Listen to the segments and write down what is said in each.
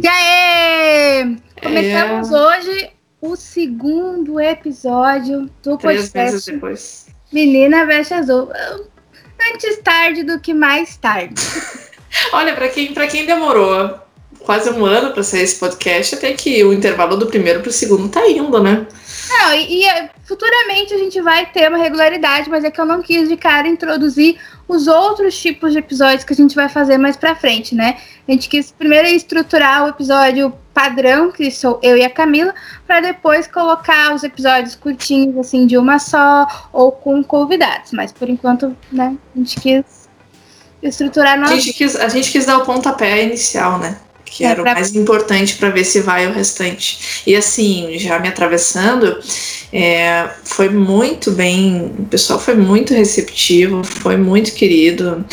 E aí! Começamos é... hoje o segundo episódio do Três podcast. Depois. Menina Veste Azul. Antes tarde do que mais tarde. Olha, para quem, quem demorou quase um ano para sair esse podcast, até que o intervalo do primeiro para o segundo tá indo, né? Não, e, e, é, futuramente a gente vai ter uma regularidade, mas é que eu não quis de cara introduzir os outros tipos de episódios que a gente vai fazer mais pra frente, né? A gente quis primeiro estruturar o episódio padrão, que sou eu e a Camila, para depois colocar os episódios curtinhos, assim, de uma só, ou com convidados. Mas por enquanto, né, a gente quis estruturar nossa. A gente quis, a gente quis dar o pontapé inicial, né? Que é, era pra... o mais importante para ver se vai o restante. E assim, já me atravessando, é, foi muito bem, o pessoal foi muito receptivo, foi muito querido.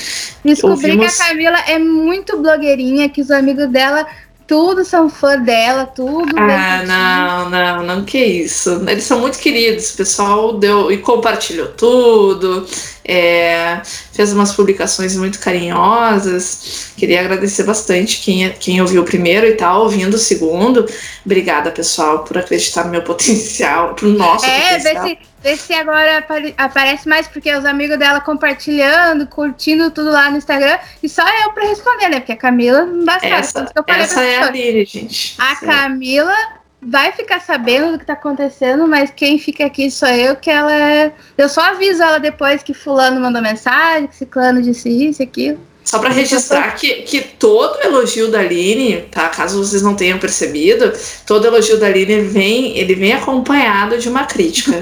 Descobri Ouvimos... que a Camila é muito blogueirinha, que os amigos dela tudo são fã dela, tudo. Ah, não, não, não, que isso. Eles são muito queridos, o pessoal deu e compartilhou tudo, é, fez umas publicações muito carinhosas. Queria agradecer bastante quem, quem ouviu o primeiro e tá ouvindo o segundo. Obrigada, pessoal, por acreditar no meu potencial, pro nosso é, potencial. Vê se Vê se agora apare aparece mais, porque os amigos dela compartilhando, curtindo tudo lá no Instagram. E só eu pra responder, né? Porque a Camila não dá certo. Essa, essa é a Lili, gente. A Sim. Camila vai ficar sabendo do que tá acontecendo, mas quem fica aqui sou eu, que ela é. Eu só aviso ela depois que fulano mandou mensagem, que ciclano disse isso, aquilo. Só para registrar que, que todo elogio da Aline, tá? Caso vocês não tenham percebido, todo elogio da Aline vem, ele vem acompanhado de uma crítica.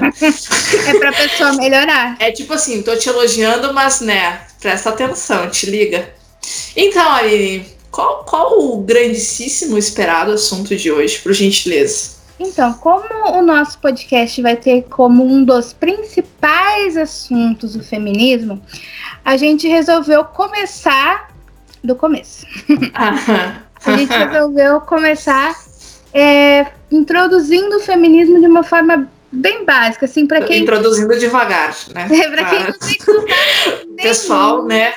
é pra pessoa melhorar. É tipo assim, tô te elogiando, mas né, presta atenção, te liga. Então, Aline, qual, qual o grandíssimo esperado assunto de hoje, por gentileza? Então, como o nosso podcast vai ter como um dos principais assuntos o feminismo, a gente resolveu começar do começo. a gente resolveu começar é, introduzindo o feminismo de uma forma bem básica, assim, para quem. Introduzindo devagar, né? É, para quem não tem Pessoal, né?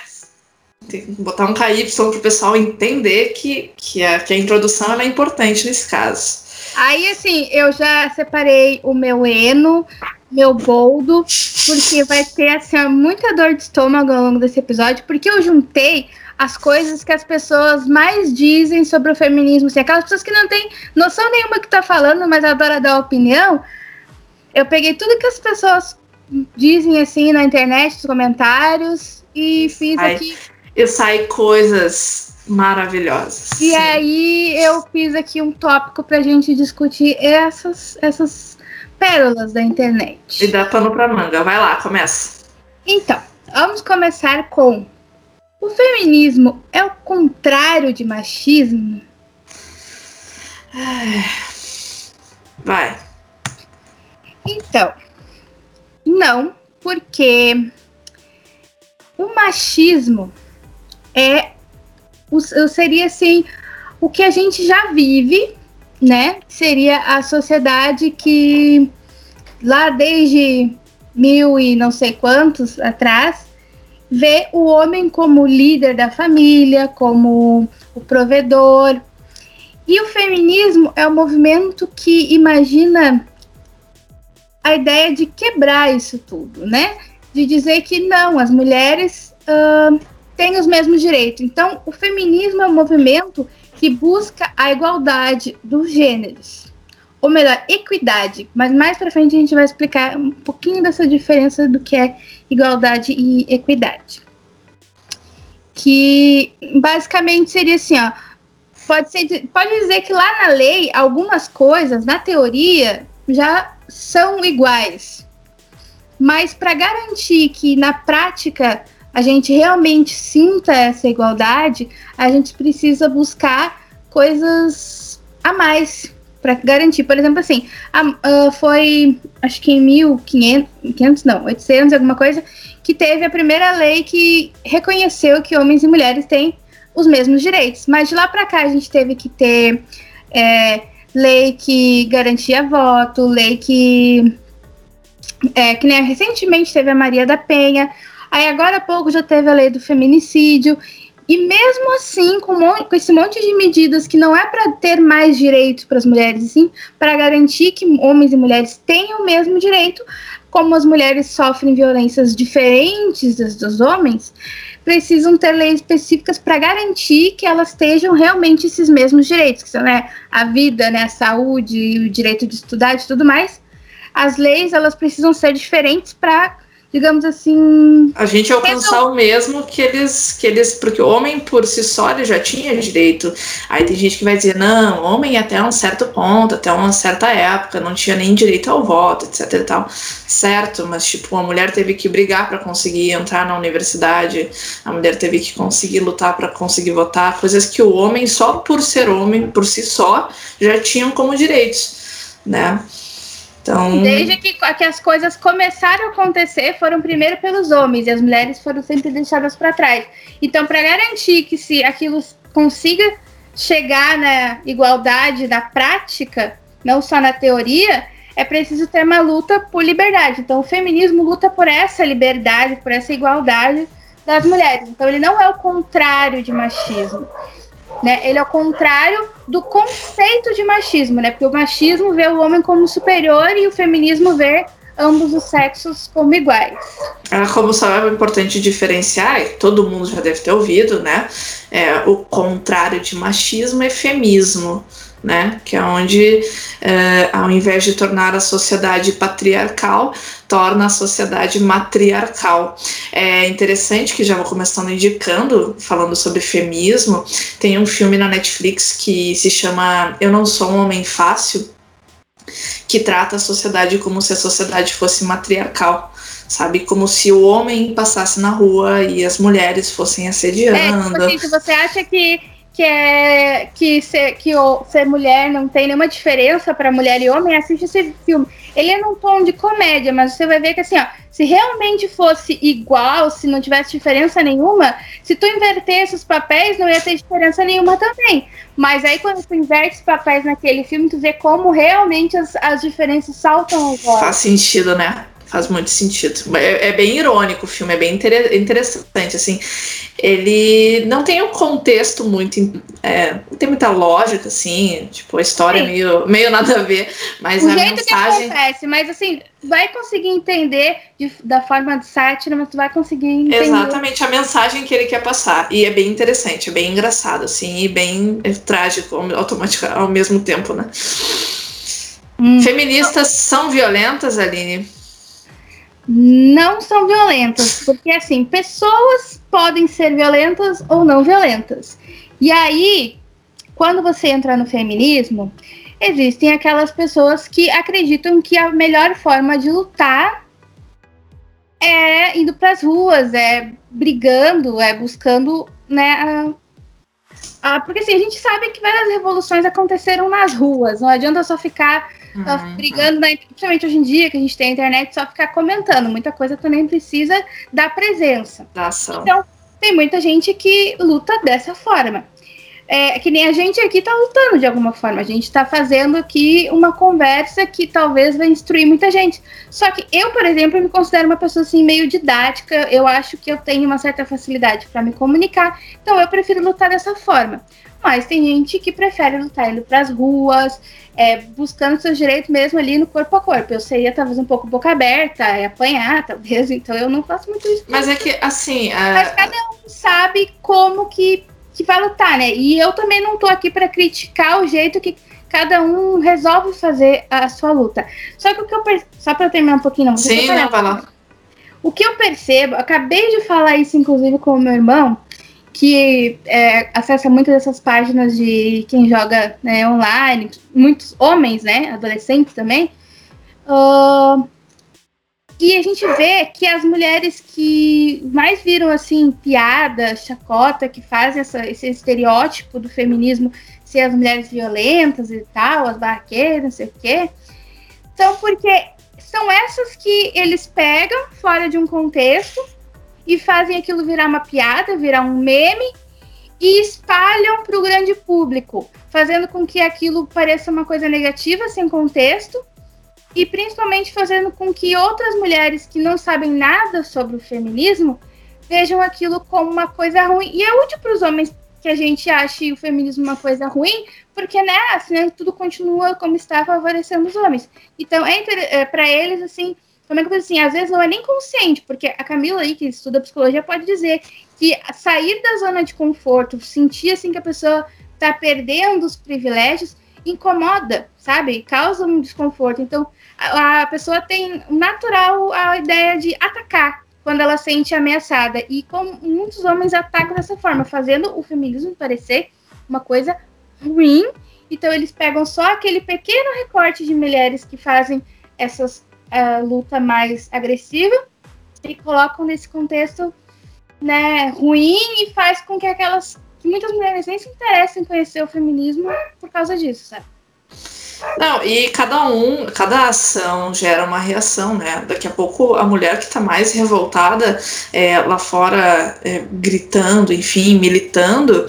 Tem que botar um KY para o pessoal entender que, que, a, que a introdução é importante nesse caso. Aí, assim, eu já separei o meu Eno, meu boldo, porque vai ter, assim, muita dor de estômago ao longo desse episódio, porque eu juntei as coisas que as pessoas mais dizem sobre o feminismo, assim, aquelas pessoas que não têm noção nenhuma que tá falando, mas adoram dar opinião. Eu peguei tudo que as pessoas dizem, assim, na internet, nos comentários, e fiz Ai, aqui. Eu saí coisas maravilhosas. E aí eu fiz aqui um tópico para a gente discutir essas, essas pérolas da internet. E dá pano pra manga. Vai lá, começa. Então, vamos começar com o feminismo é o contrário de machismo? Vai. Então, não, porque o machismo é seria assim o que a gente já vive, né? Seria a sociedade que lá desde mil e não sei quantos atrás vê o homem como líder da família, como o provedor. E o feminismo é um movimento que imagina a ideia de quebrar isso tudo, né? De dizer que não, as mulheres uh, têm os mesmos direitos. Então, o feminismo é um movimento que busca a igualdade dos gêneros. Ou melhor, equidade. Mas mais para frente a gente vai explicar um pouquinho dessa diferença do que é igualdade e equidade. Que basicamente seria assim, ó. Pode, ser, pode dizer que lá na lei, algumas coisas, na teoria, já são iguais. Mas para garantir que na prática a gente realmente sinta essa igualdade, a gente precisa buscar coisas a mais para garantir. Por exemplo, assim, a, uh, foi acho que em 1500, não, 800, alguma coisa, que teve a primeira lei que reconheceu que homens e mulheres têm os mesmos direitos. Mas de lá para cá a gente teve que ter é, lei que garantia voto, lei que. É, que nem recentemente teve a Maria da Penha, Aí agora há pouco já teve a lei do feminicídio. E mesmo assim, com, com, esse monte de medidas que não é para ter mais direitos para as mulheres, sim para garantir que homens e mulheres tenham o mesmo direito, como as mulheres sofrem violências diferentes das dos homens, precisam ter leis específicas para garantir que elas tenham realmente esses mesmos direitos, que são né, a vida, né, a saúde, o direito de estudar e tudo mais. As leis elas precisam ser diferentes para digamos assim. A gente alcançar o mesmo que eles, que eles. Porque o homem por si só ele já tinha direito. Aí tem gente que vai dizer, não, homem até um certo ponto, até uma certa época, não tinha nem direito ao voto, etc e tal. Certo, mas tipo, a mulher teve que brigar para conseguir entrar na universidade, a mulher teve que conseguir lutar para conseguir votar, coisas que o homem, só por ser homem, por si só, já tinham como direitos, né? Então... Desde que, que as coisas começaram a acontecer, foram primeiro pelos homens e as mulheres foram sempre deixadas para trás. Então, para garantir que se aquilo consiga chegar na igualdade na prática, não só na teoria, é preciso ter uma luta por liberdade. Então, o feminismo luta por essa liberdade, por essa igualdade das mulheres. Então, ele não é o contrário de machismo. Né? Ele é o contrário do conceito de machismo, né? Porque o machismo vê o homem como superior e o feminismo vê ambos os sexos como iguais. Ah, como sabe, é importante diferenciar, todo mundo já deve ter ouvido, né? É, o contrário de machismo é feminismo né? Que é onde, é, ao invés de tornar a sociedade patriarcal, torna a sociedade matriarcal. É interessante que já vou começando indicando, falando sobre feminismo, tem um filme na Netflix que se chama Eu Não Sou um Homem Fácil, que trata a sociedade como se a sociedade fosse matriarcal sabe? Como se o homem passasse na rua e as mulheres fossem assediando. É, tipo assim, se você acha que que é que ser, que o, ser mulher não tem nenhuma diferença para mulher e homem, assiste esse filme. Ele é num tom de comédia, mas você vai ver que assim, ó, se realmente fosse igual, se não tivesse diferença nenhuma, se tu invertesse os papéis, não ia ter diferença nenhuma também. Mas aí quando tu inverte os papéis naquele filme, tu vê como realmente as, as diferenças saltam agora. Faz sentido, né? Faz muito sentido. É, é, bem irônico o filme, é bem inter interessante, assim. Ele não tem um contexto muito... É, não tem muita lógica, assim. Tipo, a história é meio, meio nada a ver, mas o a jeito mensagem... que acontece, mas assim, vai conseguir entender de, da forma de sátira, mas tu vai conseguir entender... Exatamente, a mensagem que ele quer passar. E é bem interessante, é bem engraçado, assim, e bem é, trágico automático ao mesmo tempo, né? Hum. Feministas são violentas, Aline? Não são violentas, porque assim, pessoas podem ser violentas ou não violentas. E aí, quando você entra no feminismo, existem aquelas pessoas que acreditam que a melhor forma de lutar é indo para as ruas, é brigando, é buscando, né, a, a, porque assim, a gente sabe que várias revoluções aconteceram nas ruas, não adianta só ficar uhum. brigando, na, principalmente hoje em dia que a gente tem a internet, só ficar comentando. Muita coisa também precisa da presença. Da ação. Então, tem muita gente que luta dessa forma. É, que nem a gente aqui está lutando de alguma forma. A gente está fazendo aqui uma conversa que talvez vai instruir muita gente. Só que eu, por exemplo, me considero uma pessoa assim meio didática. Eu acho que eu tenho uma certa facilidade para me comunicar. Então eu prefiro lutar dessa forma. Mas tem gente que prefere lutar indo para as ruas, é, buscando seus direitos mesmo ali no corpo a corpo. Eu seria talvez um pouco boca aberta, é, apanhar, talvez, então eu não faço muito isso. Mas é que, assim. A... Mas cada um sabe como que, que vai lutar, né? E eu também não tô aqui para criticar o jeito que cada um resolve fazer a sua luta. Só que o que eu percebo. Só para terminar um pouquinho, não. Sim, não, vai lá. O que eu percebo, acabei de falar isso, inclusive, com o meu irmão que é, acessa muitas dessas páginas de quem joga né, online, muitos homens, né, adolescentes também. Uh, e a gente vê que as mulheres que mais viram assim piada, chacota, que fazem essa, esse estereótipo do feminismo ser as mulheres violentas e tal, as barraqueiras, não sei o quê, são porque são essas que eles pegam fora de um contexto e fazem aquilo virar uma piada, virar um meme e espalham para o grande público, fazendo com que aquilo pareça uma coisa negativa, sem contexto, e principalmente fazendo com que outras mulheres que não sabem nada sobre o feminismo vejam aquilo como uma coisa ruim. E é útil para os homens que a gente ache o feminismo uma coisa ruim, porque, né, assim, tudo continua como está favorecendo os homens. Então, é, é para eles, assim, como é que eu assim, às vezes não é nem consciente, porque a Camila aí, que estuda psicologia, pode dizer que sair da zona de conforto, sentir, assim, que a pessoa está perdendo os privilégios, incomoda, sabe? Causa um desconforto. Então, a, a pessoa tem natural a ideia de atacar, quando ela sente ameaçada. E como muitos homens atacam dessa forma, fazendo o feminismo parecer uma coisa ruim. Então eles pegam só aquele pequeno recorte de mulheres que fazem essas luta mais agressiva e colocam nesse contexto né, ruim e faz com que aquelas que muitas mulheres nem se interessem em conhecer o feminismo por causa disso, sabe? Não, e cada um, cada ação gera uma reação, né? Daqui a pouco a mulher que está mais revoltada é, lá fora, é, gritando, enfim, militando,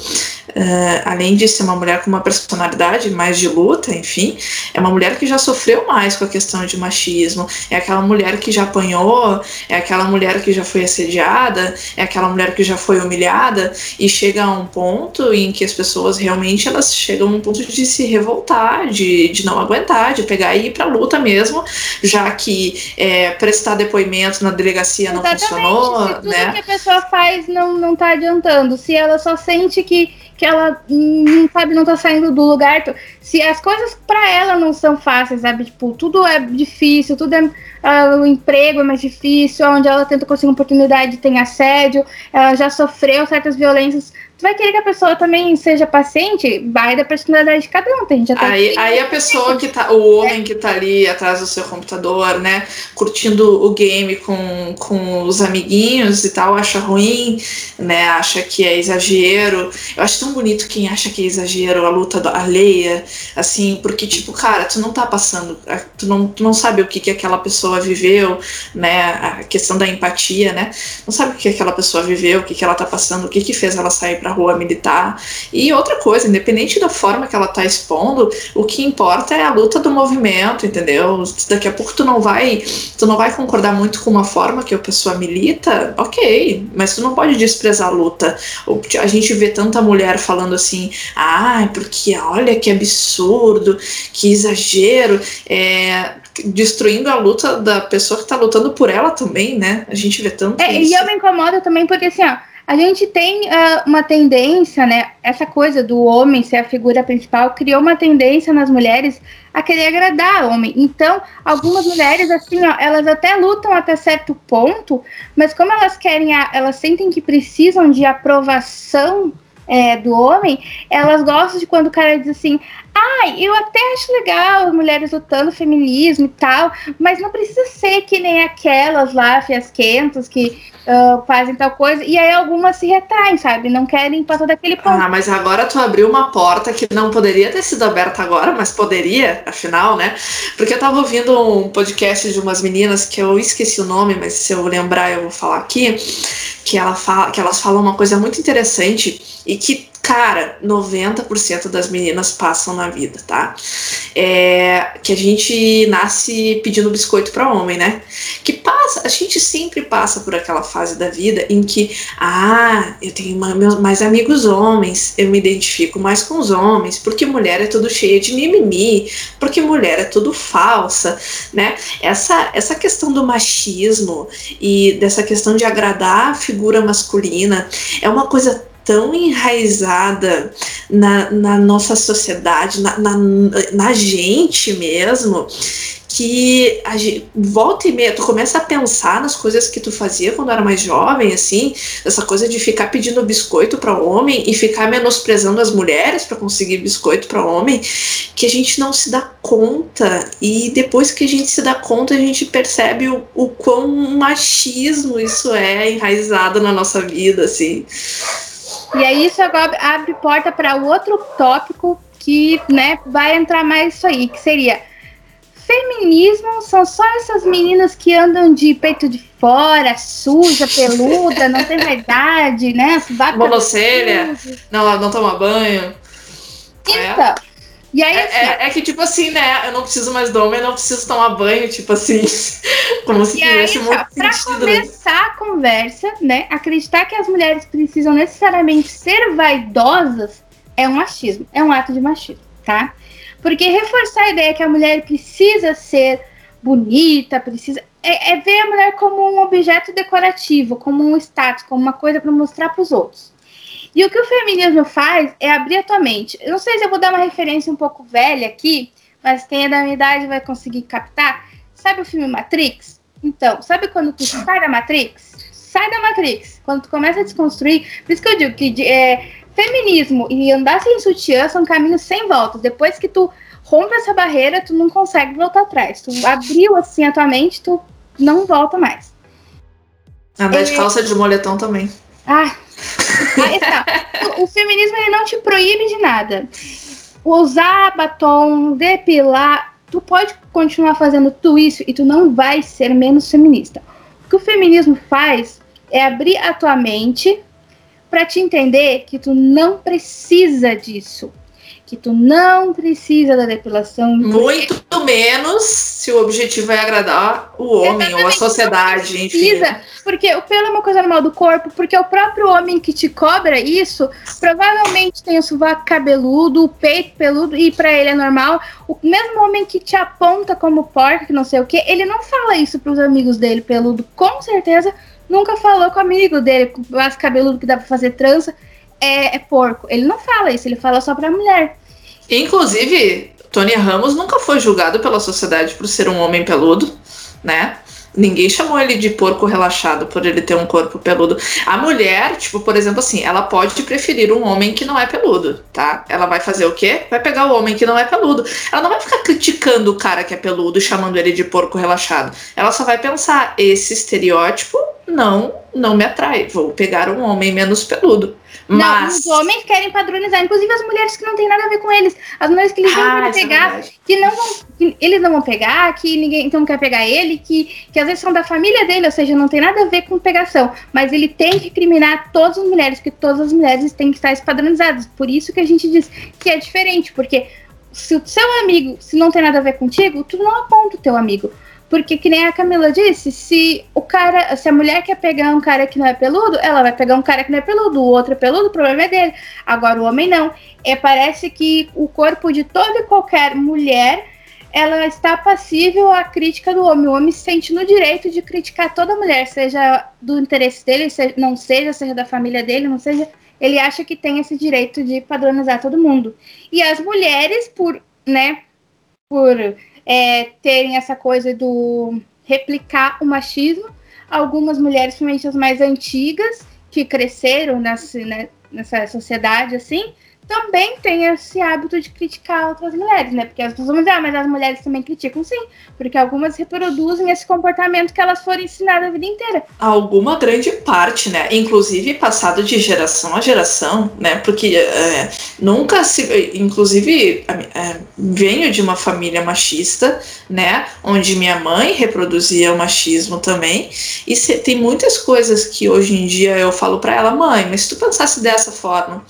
Uh, além de ser uma mulher com uma personalidade mais de luta, enfim, é uma mulher que já sofreu mais com a questão de machismo, é aquela mulher que já apanhou, é aquela mulher que já foi assediada, é aquela mulher que já foi humilhada e chega a um ponto em que as pessoas realmente elas chegam a um ponto de se revoltar, de, de não aguentar, de pegar e ir pra luta mesmo, já que é, prestar depoimento na delegacia Exatamente. não funcionou, se tudo né? que a pessoa faz não, não tá adiantando, se ela só sente que que ela não sabe, não tá saindo do lugar. Se as coisas para ela não são fáceis, sabe? Tipo, tudo é difícil, tudo é. Uh, o emprego é mais difícil, onde ela tenta conseguir uma oportunidade tem assédio, ela já sofreu certas violências tu vai querer que a pessoa também seja paciente, vai da personalidade de cada um. Tem gente aí, aí a pessoa que tá, o homem que tá ali atrás do seu computador, né, curtindo o game com, com os amiguinhos e tal, acha ruim, né, acha que é exagero. Eu acho tão bonito quem acha que é exagero a luta alheia, assim, porque, tipo, cara, tu não tá passando, tu não, tu não sabe o que, que aquela pessoa viveu, né, a questão da empatia, né, não sabe o que aquela pessoa viveu, o que, que ela tá passando, o que, que fez ela sair pra para a rua militar. E outra coisa, independente da forma que ela está expondo, o que importa é a luta do movimento, entendeu? Daqui a pouco tu não vai, tu não vai concordar muito com uma forma que a pessoa milita, ok, mas tu não pode desprezar a luta. A gente vê tanta mulher falando assim, ah, porque olha que absurdo, que exagero, é, destruindo a luta da pessoa que está lutando por ela também, né? A gente vê tanto. É, isso. E eu me incomodo também porque assim, ó a gente tem uh, uma tendência, né? Essa coisa do homem ser a figura principal criou uma tendência nas mulheres a querer agradar o homem. Então, algumas mulheres, assim, ó, elas até lutam até certo ponto, mas como elas querem, a, elas sentem que precisam de aprovação é, do homem, elas gostam de quando o cara diz assim: ai, eu até acho legal mulheres lutando feminismo e tal, mas não precisa ser que nem aquelas lá, fiasquentas, que uh, fazem tal coisa, e aí algumas se retraem, sabe? Não querem passar daquele ponto. Ah, mas agora tu abriu uma porta que não poderia ter sido aberta agora, mas poderia, afinal, né? Porque eu tava ouvindo um podcast de umas meninas que eu esqueci o nome, mas se eu lembrar eu vou falar aqui, que, ela fala, que elas falam uma coisa muito interessante e que cara, 90% das meninas passam na vida, tá? É, que a gente nasce pedindo biscoito para homem, né? Que passa, a gente sempre passa por aquela fase da vida em que, ah, eu tenho mais amigos homens, eu me identifico mais com os homens, porque mulher é tudo cheia de mimimi, porque mulher é tudo falsa, né? Essa, essa questão do machismo e dessa questão de agradar a figura masculina é uma coisa tão enraizada na, na nossa sociedade, na, na, na gente mesmo, que a gente, volta e meia, tu começa a pensar nas coisas que tu fazia quando era mais jovem, assim, essa coisa de ficar pedindo biscoito para homem e ficar menosprezando as mulheres para conseguir biscoito para homem, que a gente não se dá conta e depois que a gente se dá conta a gente percebe o, o quão machismo isso é enraizado na nossa vida, assim. E aí isso agora abre porta para outro tópico que, né, vai entrar mais isso aí, que seria feminismo são só essas meninas que andam de peito de fora, suja, peluda, não tem verdade, né? Monocelha, não, não toma banho. Então, E aí, É, assim, é- é que, tipo assim, né? Eu não preciso mais do homem, eu não preciso tomar banho, tipo assim. Como se aí, tivesse ó, muito pra sentido. né? começar a conversa, né? Acreditar que as mulheres precisam necessariamente ser vaidosas é um machismo, é um ato de machismo, tá? Porque reforçar a ideia que a mulher precisa ser bonita, precisa. É, é ver a mulher como um objeto decorativo, como um status, como uma coisa para mostrar para os outros. E o que o feminismo faz é abrir a tua mente. Eu não sei se eu vou dar uma referência um pouco velha aqui, mas quem é da minha idade vai conseguir captar. Sabe o filme Matrix? Então, sabe quando tu sai da Matrix? Sai da Matrix. Quando tu começa a desconstruir. Por isso que eu digo que é, feminismo e andar sem sutiã são caminhos sem voltas. Depois que tu rompe essa barreira, tu não consegue voltar atrás. Tu abriu assim a tua mente, tu não volta mais. Andar de É. calça de moletom também. Ah. o, o feminismo ele não te proíbe de nada. Usar batom, depilar, tu pode continuar fazendo tudo isso e tu não vai ser menos feminista. O que o feminismo faz é abrir a tua mente para te entender que tu não precisa disso. Que tu não precisa da depilação. Muito menos se o objetivo é agradar o homem ou a sociedade, enfim. precisa, porque o pelo é uma coisa normal do corpo, porque o próprio homem que te cobra isso, provavelmente tem o sovaco cabeludo, o peito peludo, e pra ele é normal. O mesmo homem que te aponta como porca, que não sei o que, ele não fala isso pros amigos dele peludo, com certeza nunca falou com o amigo dele, com braço cabeludo que dá pra fazer trança, é, é porco. Ele não fala isso, ele fala só pra mulher. Inclusive, Tony Ramos nunca foi julgado pela sociedade por ser um homem peludo, né? Ninguém chamou ele de porco relaxado por ele ter um corpo peludo. A mulher, tipo, por exemplo, assim, ela pode preferir um homem que não é peludo, tá? Ela vai fazer o quê? Vai pegar o homem que não é peludo. Ela não vai ficar criticando o cara que é peludo chamando ele de porco relaxado. Ela só vai pensar: esse estereótipo não, não me atrai. Vou pegar um homem menos peludo. Mas. Não, os homens querem padronizar, inclusive as mulheres que não tem nada a ver com eles. As mulheres que eles não Ah, isso é pegar, verdade. que não vão, que eles não vão pegar, que ninguém então quer pegar ele, que, que às vezes são da família dele, ou seja, não tem nada a ver com pegação. Mas ele tem que criminar todas as mulheres, porque todas as mulheres têm que estar padronizadas. Por isso que a gente diz que é diferente, porque se o seu amigo, se não tem nada a ver contigo, tu não aponta o teu amigo. Porque, que nem a Camila disse, se o cara, se a mulher quer pegar um cara que não é peludo, ela vai pegar um cara que não é peludo, o outro é peludo, o problema é dele. Agora o homem não. É, parece que o corpo de toda e qualquer mulher ela está passível à crítica do homem. O homem se sente no direito de criticar toda mulher, seja do interesse dele, seja, não seja, seja da família dele, não seja. Ele acha que tem esse direito de padronizar todo mundo. E as mulheres, por, né, por é, terem essa coisa do replicar o machismo, algumas mulheres, principalmente as mais antigas, que cresceram nessa, né, nessa sociedade assim, também têm esse hábito de criticar outras mulheres, né? Porque as pessoas vão dizer, ah, mas as mulheres também criticam, sim, porque algumas reproduzem esse comportamento que elas foram ensinadas a vida inteira. Alguma grande parte, né? Inclusive passado de geração a geração, né? Porque é, nunca se. Inclusive, é, venho de uma família machista, né? Onde minha mãe reproduzia o machismo também. E se, tem muitas coisas que hoje em dia eu falo para ela, mãe, mas se tu pensasse dessa forma.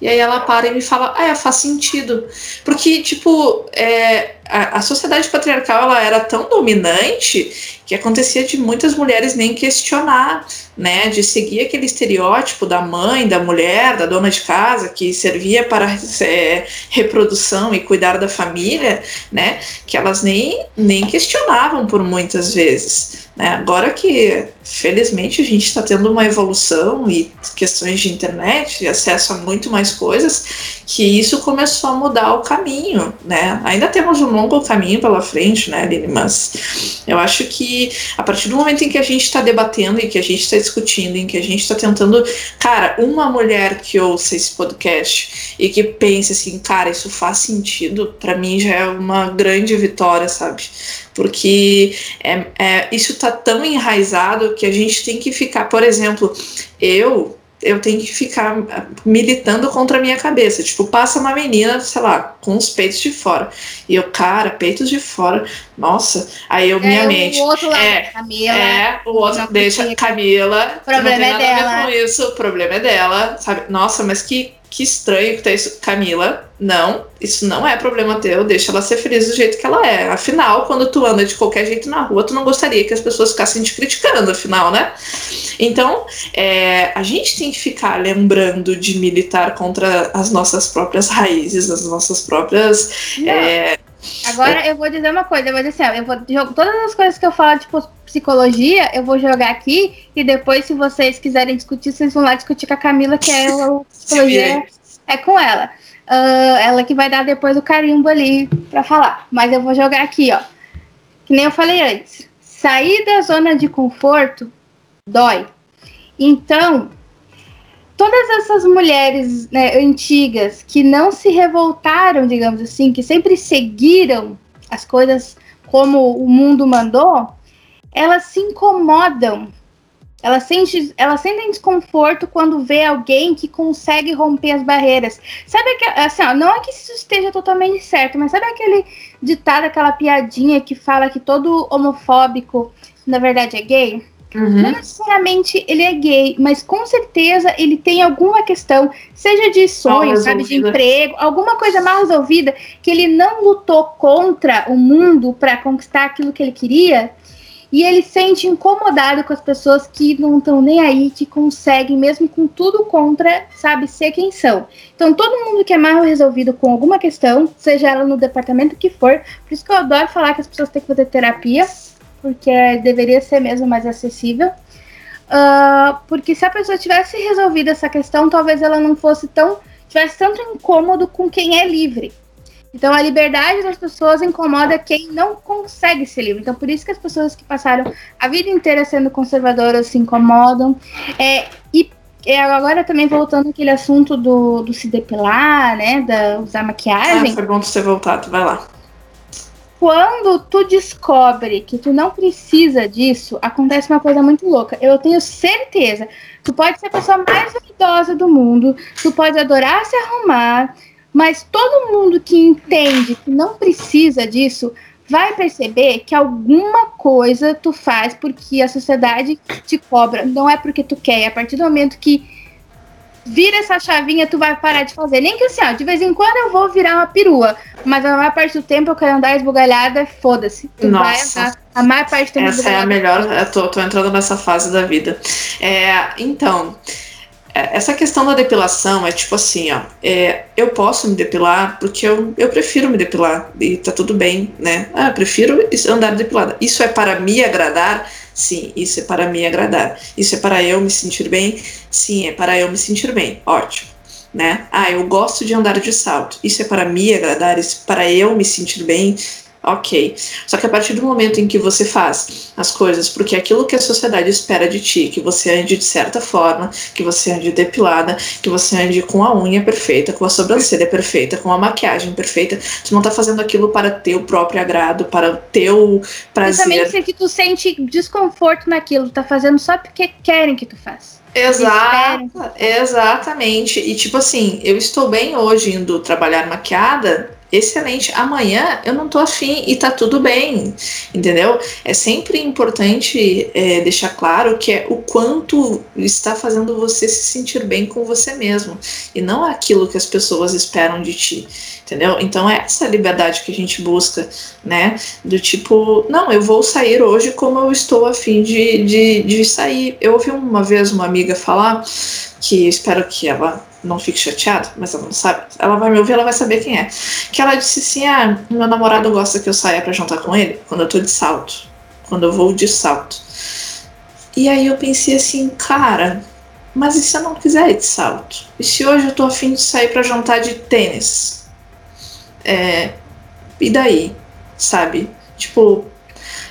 E aí ela para e me fala, ah, é, faz sentido. Porque, tipo, é, a, a sociedade patriarcal ela era tão dominante que acontecia de muitas mulheres nem questionar, né, de seguir aquele estereótipo da mãe, da mulher, da dona de casa que servia para é, reprodução e cuidar da família, né, que elas nem, nem questionavam por muitas vezes, né. Agora que felizmente a gente está tendo uma evolução e questões de internet, e acesso a muito mais coisas, que isso começou a mudar o caminho, né. Ainda temos um longo caminho pela frente, né, Aline, mas eu acho que a partir do momento em que a gente está debatendo e que a gente está discutindo, em que a gente está tentando, cara, uma mulher que ouça esse podcast e que pense assim, cara, isso faz sentido, para mim já é uma grande vitória, sabe? Porque é, é, isso tá tão enraizado que a gente tem que ficar, por exemplo, eu eu tenho que ficar militando contra a minha cabeça. Tipo, passa uma menina, sei lá, com os peitos de fora. E eu, cara, peitos de fora. Nossa. Aí eu, minha é, mente. O outro lado, é, Camila. É, o outro deixa. Camila. O problema não tem é nada a ver dela. com isso. O problema é dela, sabe? Nossa, mas que que estranho que tá isso. Camila, não, isso não é problema teu, deixa ela ser feliz do jeito que ela é. Afinal, quando tu anda de qualquer jeito na rua, tu não gostaria que as pessoas ficassem te criticando, afinal, né? Então, é, a gente tem que ficar lembrando de militar contra as nossas próprias raízes, as nossas próprias. É, Agora eu vou dizer uma coisa, eu vou dizer assim, eu vou todas as coisas que eu falo, tipo, psicologia, eu vou jogar aqui e depois, se vocês quiserem discutir, vocês vão lá discutir com a Camila, que é o psicologia é com ela. Uh, ela que vai dar depois o carimbo ali para falar. Mas eu vou jogar aqui, ó. Que nem eu falei antes. Sair da zona de conforto dói. Então, todas essas mulheres né, antigas que não se revoltaram, digamos assim, que sempre seguiram as coisas como o mundo mandou, elas se incomodam. Elas, sente, elas sentem desconforto quando vê alguém que consegue romper as barreiras. Sabe que assim, ó, não é que isso esteja totalmente certo, mas sabe aquele ditado, aquela piadinha que fala que todo homofóbico na verdade é gay? Uhum. Não necessariamente ele é gay, mas com certeza ele tem alguma questão, seja de sonho, sabe, de emprego, alguma coisa mal resolvida, que ele não lutou contra o mundo para conquistar aquilo que ele queria. E ele sente incomodado com as pessoas que não estão nem aí, que conseguem, mesmo com tudo contra, sabe, ser quem são. Então, todo mundo que é mal resolvido com alguma questão, seja ela no departamento que for, por isso que eu adoro falar que as pessoas têm que fazer terapia, porque deveria ser mesmo mais acessível. Uh, porque se a pessoa tivesse resolvido essa questão, talvez ela não fosse tão. tivesse tanto incômodo com quem é livre. Então a liberdade das pessoas incomoda quem não consegue ser livre. Então por isso que as pessoas que passaram a vida inteira sendo conservadoras se incomodam. É, e é, agora também voltando aquele assunto do, do se depilar, né? Da usar maquiagem. Ah, foi bom ter voltado, vai lá quando tu descobre que tu não precisa disso, acontece uma coisa muito louca. Eu tenho certeza. Tu pode ser a pessoa mais vaidosa do mundo, tu pode adorar se arrumar, mas todo mundo que entende que não precisa disso vai perceber que alguma coisa tu faz porque a sociedade te cobra. Não é porque tu quer. É a partir do momento que vira essa chavinha, tu vai parar de fazer. Nem que assim, ó, de vez em quando eu vou virar uma perua, mas a maior parte do tempo eu quero andar esbugalhada, foda-se. Tu Nossa. vai andar a maior parte do tempo. Essa é a melhor, eu tô, tô entrando nessa fase da vida. É, então, essa questão da depilação é tipo assim, ó, é, eu posso me depilar porque eu, eu prefiro me depilar e tá tudo bem, né? Ah, prefiro andar depilada. Isso é para me agradar? Sim, isso é para me agradar. Isso é para eu me sentir bem? Sim, é para eu me sentir bem. Ótimo. Né? Ah, eu gosto de andar de salto. Isso é para me agradar, isso é para eu me sentir bem ok. Só que a partir do momento em que você faz as coisas porque é aquilo que a sociedade espera de ti, que você ande de certa forma, que você ande depilada, que você ande com a unha perfeita, com a sobrancelha perfeita, com a maquiagem perfeita, tu não tá fazendo aquilo para teu próprio agrado, para o teu prazer. Exatamente, que tu sente desconforto naquilo, tá fazendo só porque querem que tu faça. Exato, exatamente. E tipo assim, eu estou bem hoje indo trabalhar maquiada excelente. Amanhã eu não tô afim e tá tudo bem, entendeu? É sempre importante é, deixar claro que é o quanto está fazendo você se sentir bem com você mesmo e não aquilo que as pessoas esperam de ti, entendeu? Então é essa liberdade que a gente busca, né? Do tipo, não, eu vou sair hoje como eu estou afim de, de, de sair. Eu ouvi uma vez uma amiga falar que espero que ela não fique chateada, mas ela não sabe. Ela vai me ouvir, ela vai saber quem é. Que ela disse assim: Ah, meu namorado gosta que eu saia para jantar com ele quando eu tô de salto. Quando eu vou de salto. E aí eu pensei assim, cara, mas e se eu não quiser ir de salto? E se hoje eu tô afim de sair para jantar de tênis? É, e daí? Sabe? Tipo,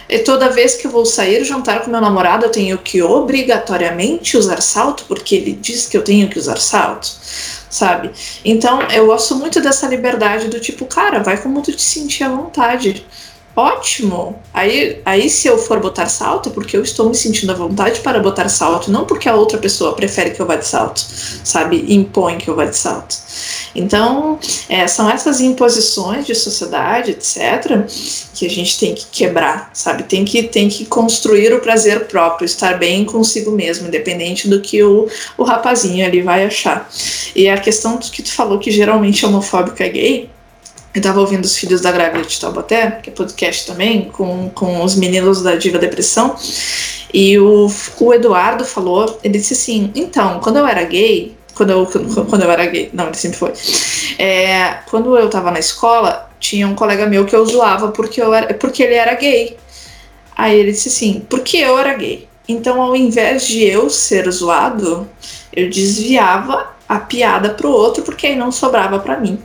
e toda vez que eu vou sair jantar com meu namorado, eu tenho que obrigatoriamente usar salto, porque ele diz que eu tenho que usar salto, sabe? Então eu gosto muito dessa liberdade do tipo, cara, vai como tu te sentir à vontade, ótimo. Aí, aí se eu for botar salto, é porque eu estou me sentindo à vontade para botar salto, não porque a outra pessoa prefere que eu vá de salto, sabe? Impõe que eu vá de salto. Então, é, são essas imposições de sociedade, etc., que a gente tem que quebrar, sabe? Tem que, tem que construir o prazer próprio, estar bem consigo mesmo, independente do que o, o rapazinho ali vai achar. E a questão que tu falou que geralmente homofóbico é gay, eu tava ouvindo os Filhos da Grávida de Taubaté, que é podcast também, com, com os meninos da Diva Depressão, e o, o Eduardo falou, ele disse assim, então, quando eu era gay, quando eu, quando eu era gay, não, ele sempre foi, é, quando eu tava na escola, tinha um colega meu que eu zoava porque, eu era, porque ele era gay. Aí ele disse assim, porque eu era gay. Então, ao invés de eu ser zoado, eu desviava a piada pro outro, porque aí não sobrava para mim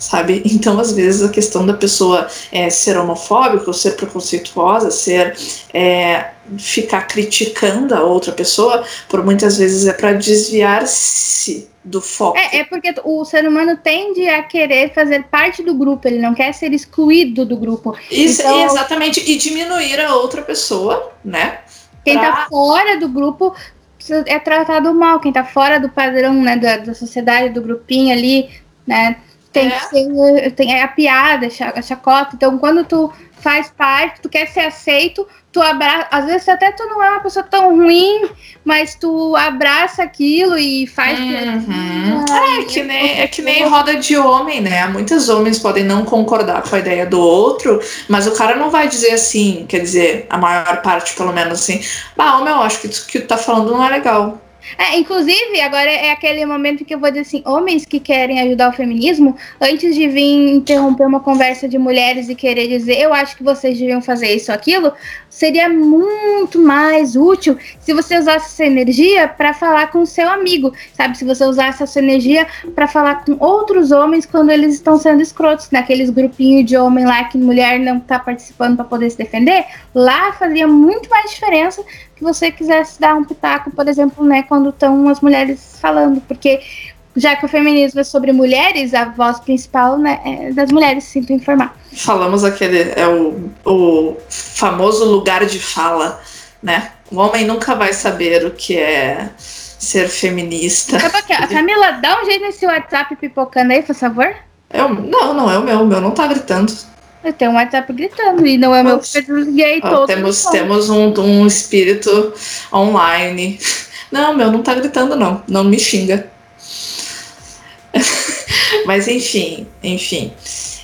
sabe? Então, às vezes, a questão da pessoa é, ser homofóbica ou ser preconceituosa, ser é, ficar criticando a outra pessoa, por muitas vezes é para desviar-se do foco. É, é porque o ser humano tende a querer fazer parte do grupo, ele não quer ser excluído do grupo. Isso, então, exatamente, e diminuir a outra pessoa, né? Quem pra... tá fora do grupo é tratado mal, quem tá fora do padrão, né, da, da sociedade, do grupinho ali, né, tem é. que ser tem é a piada, a chacota. Então, quando tu faz parte, tu quer ser aceito, tu abraça. Às vezes até tu não é uma pessoa tão ruim, mas tu abraça aquilo e faz. Uhum. É, que nem, é que nem roda de homem, né? Muitos homens podem não concordar com a ideia do outro, mas o cara não vai dizer assim, quer dizer, a maior parte, pelo menos assim, bah, homem, eu acho que o que tu tá falando não é legal. É, inclusive, agora é aquele momento que eu vou dizer assim: homens que querem ajudar o feminismo, antes de vir interromper uma conversa de mulheres e querer dizer eu acho que vocês deviam fazer isso ou aquilo, seria muito mais útil se você usasse essa energia para falar com seu amigo, sabe? Se você usasse essa energia para falar com outros homens quando eles estão sendo escrotos, naqueles grupinhos de homem lá que mulher não está participando para poder se defender, lá fazia muito mais diferença que você quisesse dar um pitaco, por exemplo, né, quando estão as mulheres falando, porque já que o feminismo é sobre mulheres, a voz principal né, é das mulheres, sinto informar. Falamos aquele, é o, o famoso lugar de fala, né? O homem nunca vai saber o que é ser feminista. Camila, dá um jeito nesse WhatsApp pipocando aí, por favor. Eu, não, não é o meu, o meu não tá gritando. Eu tenho um WhatsApp gritando e não é meu porque eu desliguei todo. Temos, temos um, um espírito online. Não, meu não tá gritando, não. Não me xinga. Mas enfim, enfim.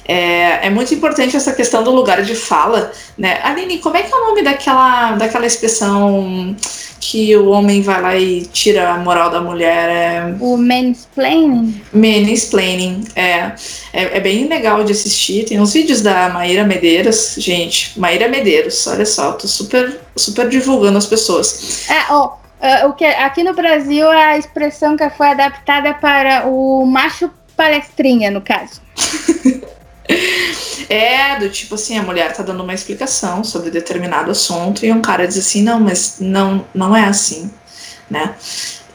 É, é, muito importante essa questão do lugar de fala, né? Aline, como é que é o nome daquela, daquela expressão que o homem vai lá e tira a moral da mulher? É... O mansplaining? Mansplaining, é, é. É bem legal de assistir. Tem uns vídeos da Maíra Medeiros, gente. Maíra Medeiros, olha só, tô super, super divulgando as pessoas. É, ó. Uh, o que aqui no Brasil a expressão que foi adaptada para o macho palestrinha, no caso. É, do tipo assim, a mulher tá dando uma explicação sobre determinado assunto e um cara diz assim, não, mas não, não é assim, né?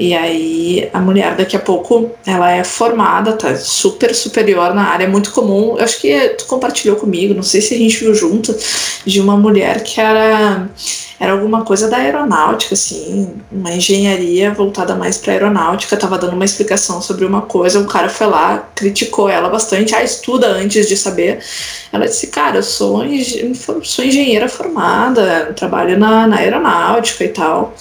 E aí a mulher daqui a pouco ela é formada, tá super superior na área, é muito comum. Eu acho que tu compartilhou comigo, não sei se a gente viu junto, de uma mulher que era era alguma coisa da aeronáutica, assim, uma engenharia voltada mais para aeronáutica, tava dando uma explicação sobre uma coisa, um cara foi lá, criticou ela bastante, ah, estuda antes de saber. Ela disse, cara, eu sou, sou engenheira formada, trabalho na, na aeronáutica e tal.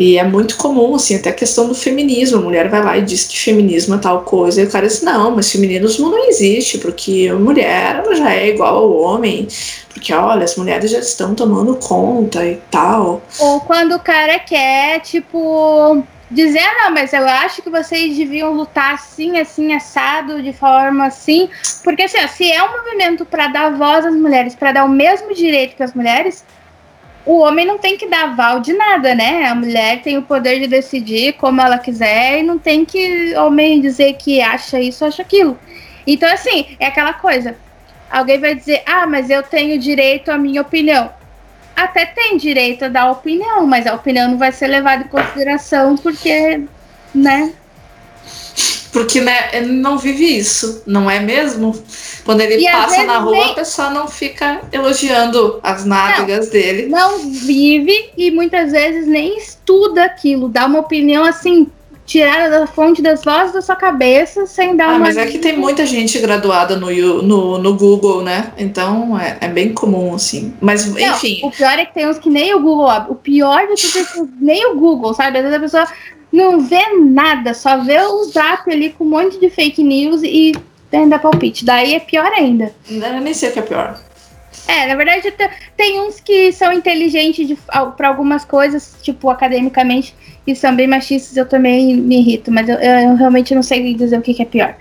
E é muito comum, assim, até a questão do feminismo. A mulher vai lá e diz que feminismo é tal coisa, e o cara diz, não, mas feminismo não existe, porque a mulher ela já é igual ao homem, porque olha, as mulheres já estão tomando conta e tal. Ou quando o cara quer, tipo, dizer, ah, não, mas eu acho que vocês deviam lutar assim, assim, assado, de forma assim. Porque assim, ó, se é um movimento para dar voz às mulheres, para dar o mesmo direito que as mulheres o homem não tem que dar aval de nada, né? A mulher tem o poder de decidir como ela quiser e não tem que homem dizer que acha isso, acha aquilo. Então, assim, é aquela coisa. Alguém vai dizer, ah, mas eu tenho direito à minha opinião. Até tem direito a dar opinião, mas a opinião não vai ser levada em consideração porque, né? Porque né, ele não vive isso, não é mesmo? Quando ele e passa na rua, nem... a pessoa não fica elogiando as nádegas não, dele. Não vive e muitas vezes nem estuda aquilo, dá uma opinião assim tirada da fonte das vozes da sua cabeça sem dar ah, uma. Mas é que tem muita gente graduada no, no, no Google, né? Então é, é bem comum, assim. Mas, Não, enfim. O pior é que tem uns que nem o Google O pior de tudo é que nem o Google, sabe? Às vezes a pessoa não vê nada, só vê o zap ali com um monte de fake news e tenta palpite. Daí é pior ainda. Eu nem sei o que é pior. É, na verdade tem uns que são inteligentes para algumas coisas, tipo academicamente, e são bem machistas, eu também me irrito, mas eu, eu realmente não sei dizer o que, que, é pior.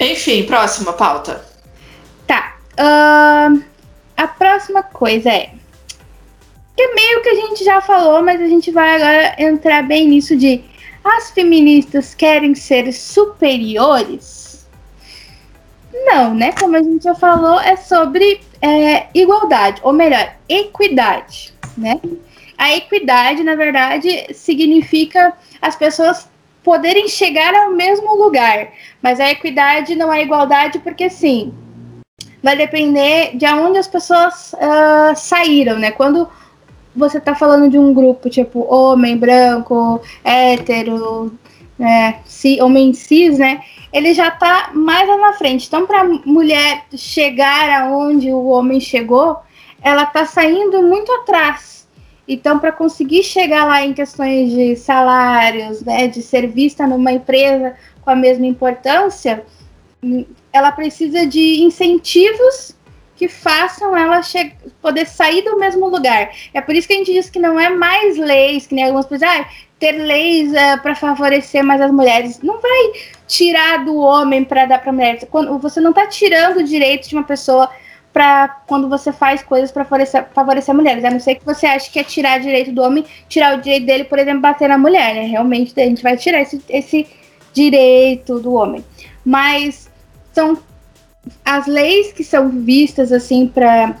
Enfim, próxima pauta. Tá. Uh, a próxima coisa é. Que é meio que a gente já falou, mas a gente vai agora entrar bem nisso de as feministas querem ser superiores? Não, né? Como a gente já falou, é sobre é, igualdade, ou melhor, equidade, né? A equidade, na verdade, significa as pessoas poderem chegar ao mesmo lugar. Mas a equidade não é igualdade porque, sim, vai depender de onde as pessoas uh, saíram, né? Quando você está falando de um grupo tipo homem, branco, hétero, né, homem cis, né? Ele já está mais lá na frente. Então, para mulher chegar aonde o homem chegou, ela está saindo muito atrás. Então, para conseguir chegar lá em questões de salários, né, de ser vista numa empresa com a mesma importância, ela precisa de incentivos que façam ela poder sair do mesmo lugar. É por isso que a gente diz que não é mais leis, que nem algumas pessoas, ah, ter leis é, para favorecer mais as mulheres. Não vai tirar do homem para dar para mulher. Quando, você não está tirando o direito de uma pessoa para quando você faz coisas para favorecer, favorecer mulheres. A não ser que você ache que é tirar direito do homem, tirar o direito dele, por exemplo, bater na mulher, né? Realmente a gente vai tirar esse, esse direito do homem. Mas são as leis que são vistas assim para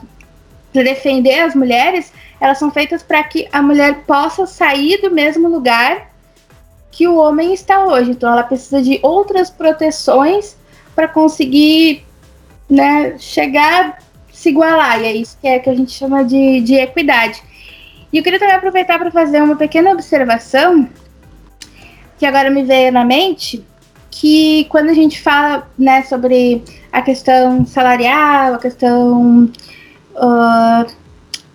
defender as mulheres, elas são feitas para que a mulher possa sair do mesmo lugar que o homem está hoje. Então ela precisa de outras proteções para conseguir né, chegar, se igualar, e é isso que, é, que a gente chama de, de equidade. E eu queria também aproveitar para fazer uma pequena observação, que agora me veio na mente, que quando a gente fala né, sobre a questão salarial, a questão uh,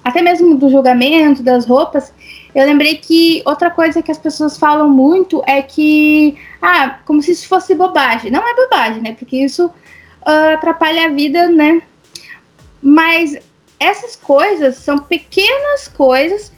até mesmo do julgamento, das roupas, eu lembrei que outra coisa que as pessoas falam muito é que, ah, como se isso fosse bobagem. Não é bobagem, né? Porque isso uh, atrapalha a vida, né? Mas essas coisas são pequenas coisas,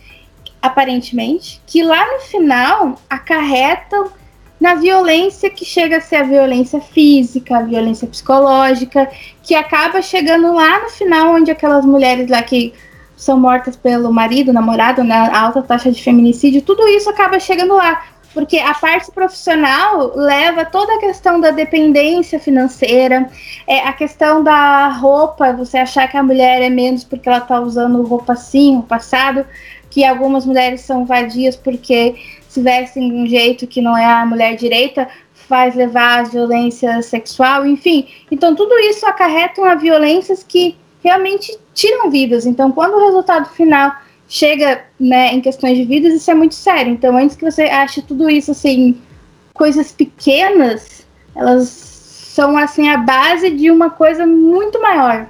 aparentemente, que lá no final acarretam na violência que chega a ser a violência física, a violência psicológica, que acaba chegando lá no final, onde aquelas mulheres lá que são mortas pelo marido, namorado, na né, alta taxa de feminicídio, tudo isso acaba chegando lá porque a parte profissional leva toda a questão da dependência financeira, é, a questão da roupa, você achar que a mulher é menos porque ela está usando roupa assim, o passado, que algumas mulheres são vadias porque se vestem de um jeito que não é a mulher direita, faz levar à violência sexual, enfim. Então tudo isso acarreta a violências que realmente tiram vidas. Então quando o resultado final chega né, em questões de vidas, isso é muito sério. Então, antes que você ache tudo isso assim, coisas pequenas, elas são assim a base de uma coisa muito maior.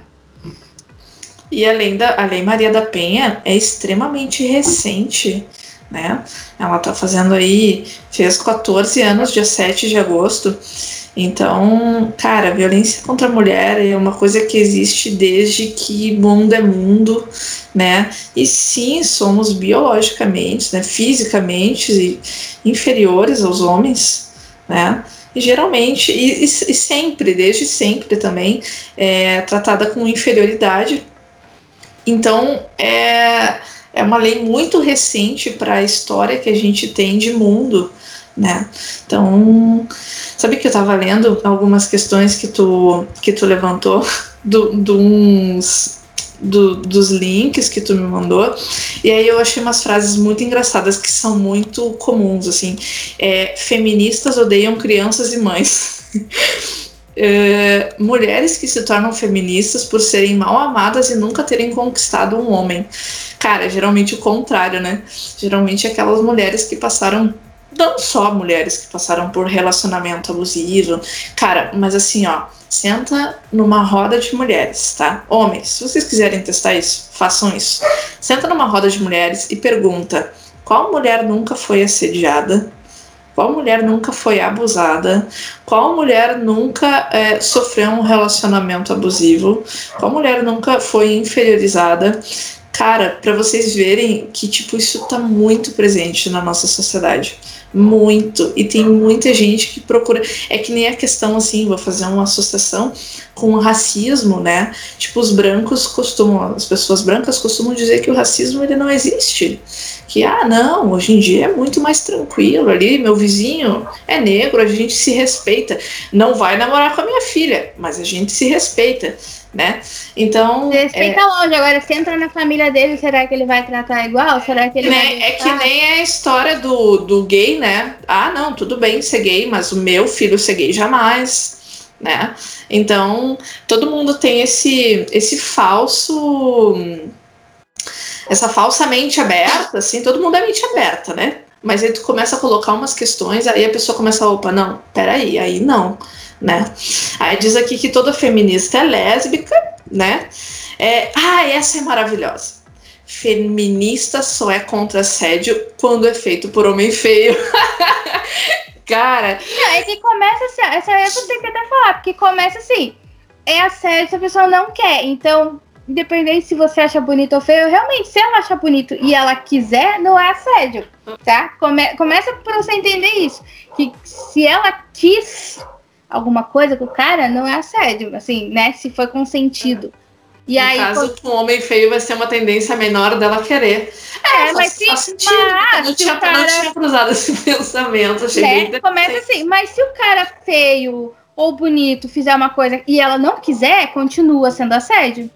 E além da a Lei Maria da Penha é extremamente recente, né? Ela tá fazendo aí, fez 14 anos, dia 7 de agosto. Então, cara, violência contra a mulher é uma coisa que existe desde que mundo é mundo, né? E sim, somos biologicamente, né, fisicamente inferiores aos homens, né? E geralmente, e, e, e sempre, desde sempre também, é tratada com inferioridade. Então, é, é uma lei muito recente para a história que a gente tem de mundo, né? Então, sabe que eu estava lendo algumas questões que tu, que tu levantou do, do uns do, dos links que tu me mandou. E aí eu achei umas frases muito engraçadas que são muito comuns, assim. É, feministas odeiam crianças e mães. é, mulheres que se tornam feministas por serem mal amadas e nunca terem conquistado um homem. Cara, geralmente o contrário, né? Geralmente aquelas mulheres que passaram não só mulheres que passaram por relacionamento abusivo, cara, mas assim, ó, senta numa roda de mulheres, tá? Homens, se vocês quiserem testar isso, façam isso. Senta numa roda de mulheres e pergunta: qual mulher nunca foi assediada? Qual mulher nunca foi abusada? Qual mulher nunca é, sofreu um relacionamento abusivo? Qual mulher nunca foi inferiorizada? Cara, para vocês verem que tipo isso tá muito presente na nossa sociedade muito. E tem muita gente que procura. É que nem a questão assim, vou fazer uma associação com o racismo, né? Tipo, os brancos costumam, as pessoas brancas costumam dizer que o racismo ele não existe. Que, ah, não, hoje em dia é muito mais tranquilo ali, meu vizinho é negro, a gente se respeita. Não vai namorar com a minha filha, mas a gente se respeita né? Então. Respeita é... longe, agora se entra na família dele, será que ele vai tratar igual? Será que ele né? É que nem a história do, do gay, né? Ah, não, tudo bem ser gay, mas o meu filho ser gay jamais. Né? Então, todo mundo tem esse, esse falso. Essa falsa mente aberta, assim, todo mundo é mente aberta, né? Mas aí tu começa a colocar umas questões, aí a pessoa começa a, opa, não, peraí, aí não né? Aí diz aqui que toda feminista é lésbica, né? É, ah, essa é maravilhosa. Feminista só é contra assédio quando é feito por homem feio. Cara. Não, é que começa assim, essa eu tenho que até falar, porque começa assim. É assédio se a pessoa não quer. Então, independente se você acha bonito ou feio, realmente, se ela acha bonito e ela quiser, não é assédio, tá? Come, começa por você entender isso. Que se ela quis alguma coisa com o cara, não é assédio, assim, né? Se foi consentido. E no aí, caso, com um homem feio vai ser uma tendência menor dela querer. É, é mas se, mas, não, tinha, cara, não tinha cruzado esse pensamento, achei né? Começa assim, mas se o cara feio ou bonito fizer uma coisa e ela não quiser, continua sendo assédio.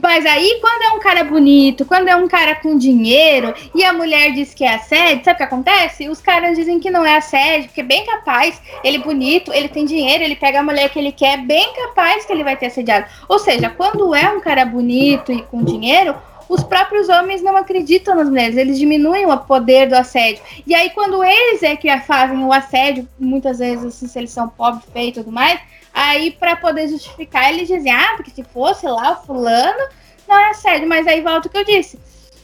Mas aí, quando é um cara bonito, quando é um cara com dinheiro e a mulher diz que é assédio, sabe o que acontece? Os caras dizem que não é assédio, porque é bem capaz, ele é bonito, ele tem dinheiro, ele pega a mulher que ele quer, bem capaz que ele vai ter assediado. Ou seja, quando é um cara bonito e com dinheiro, os próprios homens não acreditam nas mulheres, eles diminuem o poder do assédio. E aí, quando eles é que fazem o assédio, muitas vezes, assim, se eles são pobres, feios e tudo mais, Aí, para poder justificar, eles dizem, ah, porque se fosse lá o fulano, não é assédio. Mas aí volta o que eu disse.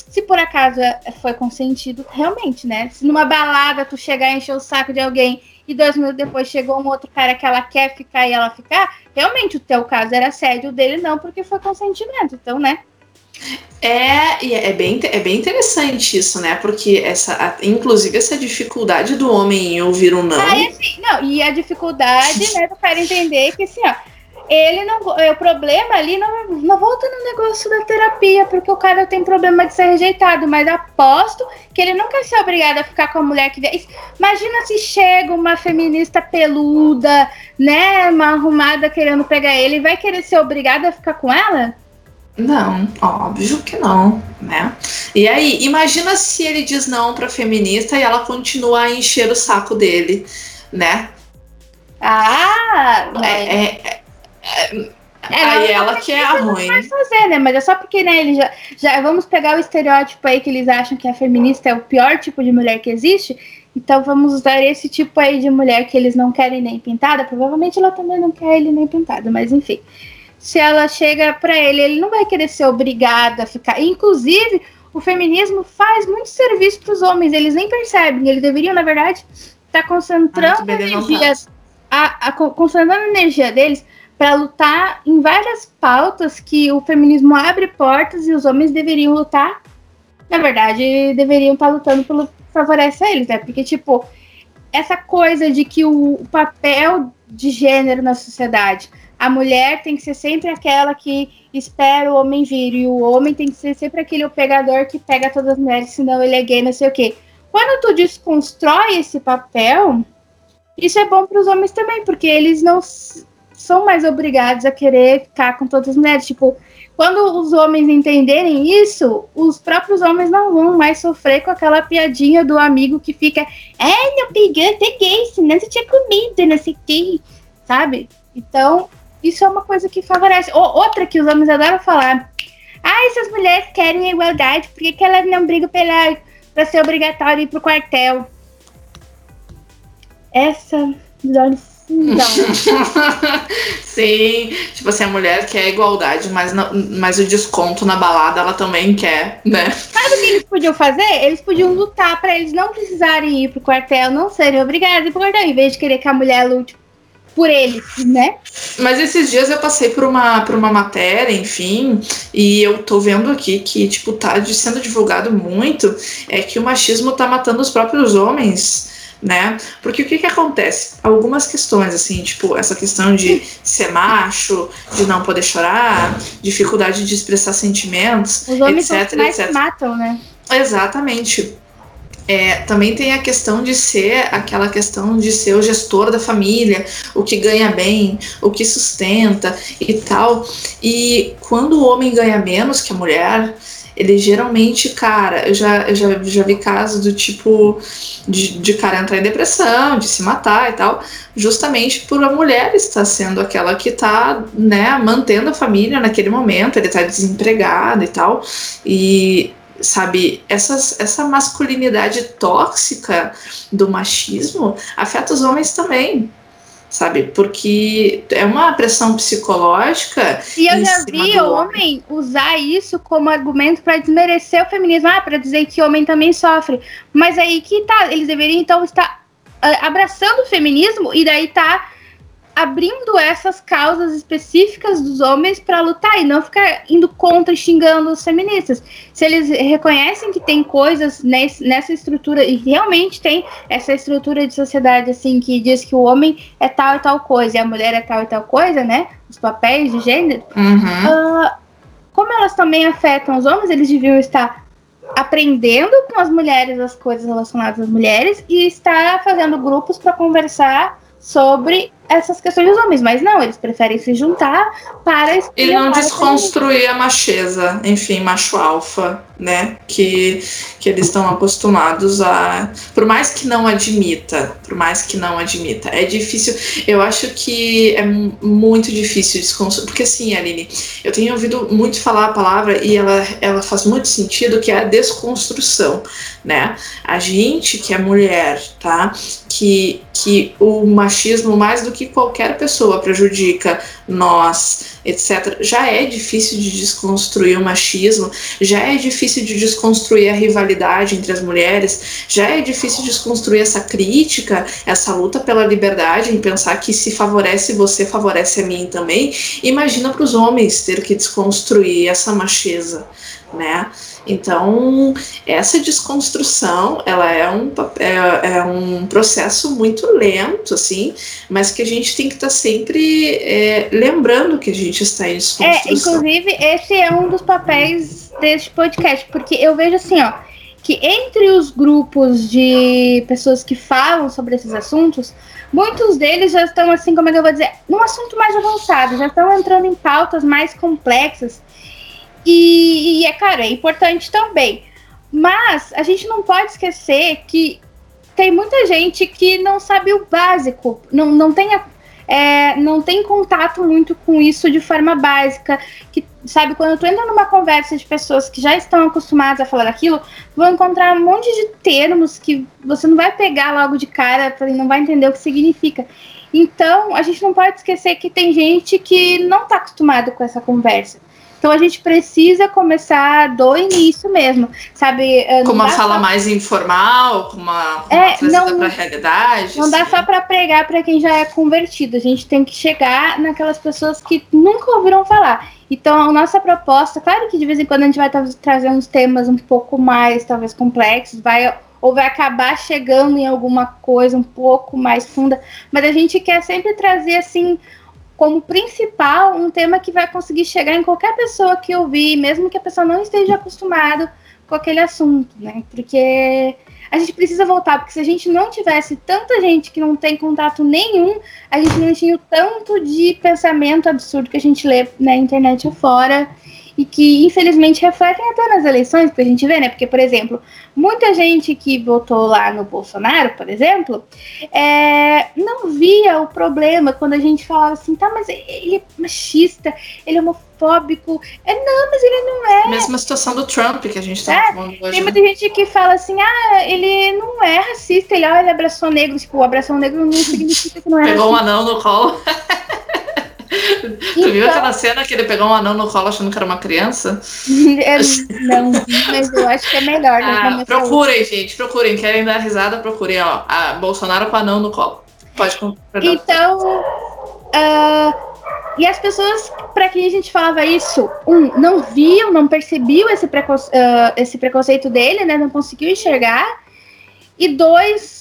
Se por acaso é, foi consentido, realmente, né? Se numa balada tu chegar e encher o saco de alguém e dois minutos depois chegou um outro cara que ela quer ficar e ela ficar, realmente o teu caso era assédio, o dele não, porque foi consentimento. Então, né? É, e é bem, é bem interessante isso, né? Porque essa, inclusive essa dificuldade do homem em ouvir um não. Ah, assim, não, e a dificuldade, né, do cara entender que assim, ó, ele não. É, o problema ali não, não volta no negócio da terapia, porque o cara tem problema de ser rejeitado, mas aposto que ele nunca ser obrigado a ficar com a mulher que. Imagina se chega uma feminista peluda, né? Uma arrumada querendo pegar ele, vai querer ser obrigado a ficar com ela? Não, óbvio que não, né? E aí, imagina se ele diz não pra feminista e ela continua a encher o saco dele, né? Ah! É, é, é, é, aí ela que é a ruim. Não fazer, né? Mas é só porque, né, ele já, já. Vamos pegar o estereótipo aí que eles acham que a feminista é o pior tipo de mulher que existe. Então vamos usar esse tipo aí de mulher que eles não querem nem pintada. Provavelmente ela também não quer ele nem pintada, mas enfim se ela chega para ele, ele não vai querer ser obrigado a ficar. Inclusive, o feminismo faz muito serviço para os homens, eles nem percebem. Eles deveriam, na verdade, estar tá concentrando ah, energia, a, a, concentrando a energia deles para lutar em várias pautas que o feminismo abre portas e os homens deveriam lutar. Na verdade, deveriam estar tá lutando pelo favorece a eles, né? Porque, tipo, essa coisa de que o, o papel de gênero na sociedade a mulher tem que ser sempre aquela que espera o homem vir, e o homem tem que ser sempre aquele pegador que pega todas as mulheres, senão ele é gay, não sei o quê. Quando tu desconstrói esse papel, isso é bom para os homens também, porque eles não são mais obrigados a querer ficar com todas as mulheres. Tipo, quando os homens entenderem isso, os próprios homens não vão mais sofrer com aquela piadinha do amigo que fica, é, não pegou, peguei, senão você tinha comido, não sei o que, sabe? Então, isso é uma coisa que favorece. outra que os homens adoram falar, ah, essas mulheres querem a igualdade, por que, que elas não brigam pela, pra ser obrigatório ir pro quartel? Essa, não. Sim, tipo assim, a mulher quer igualdade, mas, não, mas o desconto na balada ela também quer, né? Sabe o que eles podiam fazer? Eles podiam lutar para eles não precisarem ir pro quartel, não serem obrigados a ir pro quartel, em vez de querer que a mulher lute por eles, né? Mas esses dias eu passei por uma, por uma matéria, enfim, e eu tô vendo aqui que, tipo, tá sendo divulgado muito, é que o machismo tá matando os próprios homens né? Porque o que que acontece? Algumas questões, assim, tipo, essa questão de ser macho, de não poder chorar, dificuldade de expressar sentimentos, Os homens etc, são mais etc. matam, né? Exatamente. É, também tem a questão de ser aquela questão de ser o gestor da família, o que ganha bem, o que sustenta e tal. E quando o homem ganha menos que a mulher, ele geralmente, cara, eu já, eu já, já vi casos do tipo de, de cara entrar em depressão, de se matar e tal, justamente por a mulher estar sendo aquela que tá, né, mantendo a família naquele momento, ele tá desempregado e tal, e sabe, essas, essa masculinidade tóxica do machismo afeta os homens também, sabe? Porque é uma pressão psicológica. E eu já vi o homem usar isso como argumento para desmerecer o feminismo, ah, para dizer que o homem também sofre. Mas aí que tá, eles deveriam então estar uh, abraçando o feminismo e daí tá abrindo essas causas específicas dos homens para lutar e não ficar indo contra e xingando os feministas. Se eles reconhecem que tem coisas nesse, nessa estrutura, e realmente tem essa estrutura de sociedade assim que diz que o homem é tal e tal coisa e a mulher é tal e tal coisa, né? Os papéis de gênero. Uhum. Uh, como elas também afetam os homens, eles deviam estar aprendendo com as mulheres as coisas relacionadas às mulheres e estar fazendo grupos para conversar sobre essas questões dos homens, mas não, eles preferem se juntar para e não desconstruir a macheza, enfim, macho alfa, né? Que, que eles estão acostumados a. Por mais que não admita, por mais que não admita, é difícil. Eu acho que é muito difícil desconstruir. Porque assim, Aline, eu tenho ouvido muito falar a palavra e ela, ela faz muito sentido, que é a desconstrução, né? A gente que é mulher, tá? Que, que o machismo, mais do que qualquer pessoa prejudica nós, etc. Já é difícil de desconstruir o machismo, já é difícil de desconstruir a rivalidade entre as mulheres, já é difícil desconstruir essa crítica, essa luta pela liberdade, em pensar que se favorece você, favorece a mim também. Imagina para os homens ter que desconstruir essa macheza, né? Então, essa desconstrução, ela é um, é, é, um processo muito lento, assim, mas que a gente tem que estar tá sempre é, lembrando que a gente está em desconstrução. É, inclusive, esse é um dos papéis deste podcast, porque eu vejo assim, ó, que entre os grupos de pessoas que falam sobre esses assuntos, muitos deles já estão, assim, como é que eu vou dizer, num assunto mais avançado, já estão entrando em pautas mais complexas e, e é, cara, é importante também. Mas a gente não pode esquecer que tem muita gente que não sabe o básico, não, não, tem, é, não tem contato muito com isso de forma básica. Que, sabe, quando tu entra numa conversa de pessoas que já estão acostumadas a falar daquilo, vão encontrar um monte de termos que você não vai pegar logo de cara, não vai entender o que significa. Então, a gente não pode esquecer que tem gente que não está acostumado com essa conversa. Então a gente precisa começar do início mesmo, sabe? Eh, com uma fala só... mais informal, com uma, com é, uma não, realidade. Não assim. dá só para pregar para quem já é convertido. A gente tem que chegar naquelas pessoas que nunca ouviram falar. Então, a nossa proposta, claro que de vez em quando a gente vai trazer uns temas um pouco mais, talvez, complexos, vai ou vai acabar chegando em alguma coisa um pouco mais funda, mas a gente quer sempre trazer assim como principal um tema que vai conseguir chegar em qualquer pessoa que ouvir, mesmo que a pessoa não esteja acostumada com aquele assunto, né? Porque a gente precisa voltar, porque se a gente não tivesse tanta gente que não tem contato nenhum, a gente não tinha o tanto de pensamento absurdo que a gente lê na internet afora e que infelizmente refletem até nas eleições, que a gente vê, né? Porque, por exemplo, muita gente que votou lá no Bolsonaro, por exemplo, é, não via o problema quando a gente falava assim, tá, mas ele é machista, ele é homofóbico. É, não, mas ele não é. Mesma situação do Trump que a gente tá é, falando hoje. Tem muita né? gente que fala assim, ah, ele não é racista, ele, ah, ele abraçou negro. Tipo, o abraçou negro não significa que não é Pegou racista. um anão no colo. tu viu então- aquela cena que ele pegou um anão no colo achando que era uma criança? Eu não vi, mas eu acho que é melhor. Ah, procurem, gente, procurem. Querem dar risada, procurem. Ó, a Bolsonaro com anão no colo. Pode comprar. Então, uh, e as pessoas para quem a gente falava isso, um, não viam, não percebiam esse, preconce uh, esse preconceito dele, né? Não conseguiu enxergar. E dois,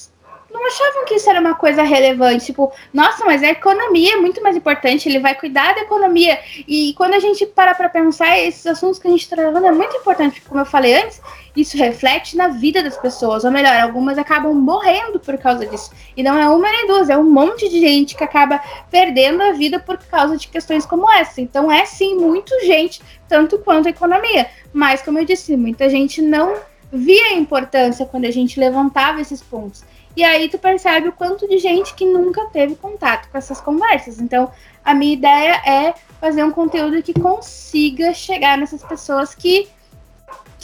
não achavam que isso era uma coisa relevante. Tipo, nossa, mas a economia é muito mais importante, ele vai cuidar da economia. E quando a gente para para pensar, esses assuntos que a gente está tratando é muito importante, porque, como eu falei antes, isso reflete na vida das pessoas. Ou melhor, algumas acabam morrendo por causa disso. E não é uma nem duas, é um monte de gente que acaba perdendo a vida por causa de questões como essa. Então, é sim, muito gente, tanto quanto a economia. Mas, como eu disse, muita gente não via a importância quando a gente levantava esses pontos. E aí tu percebe o quanto de gente que nunca teve contato com essas conversas. Então, a minha ideia é fazer um conteúdo que consiga chegar nessas pessoas que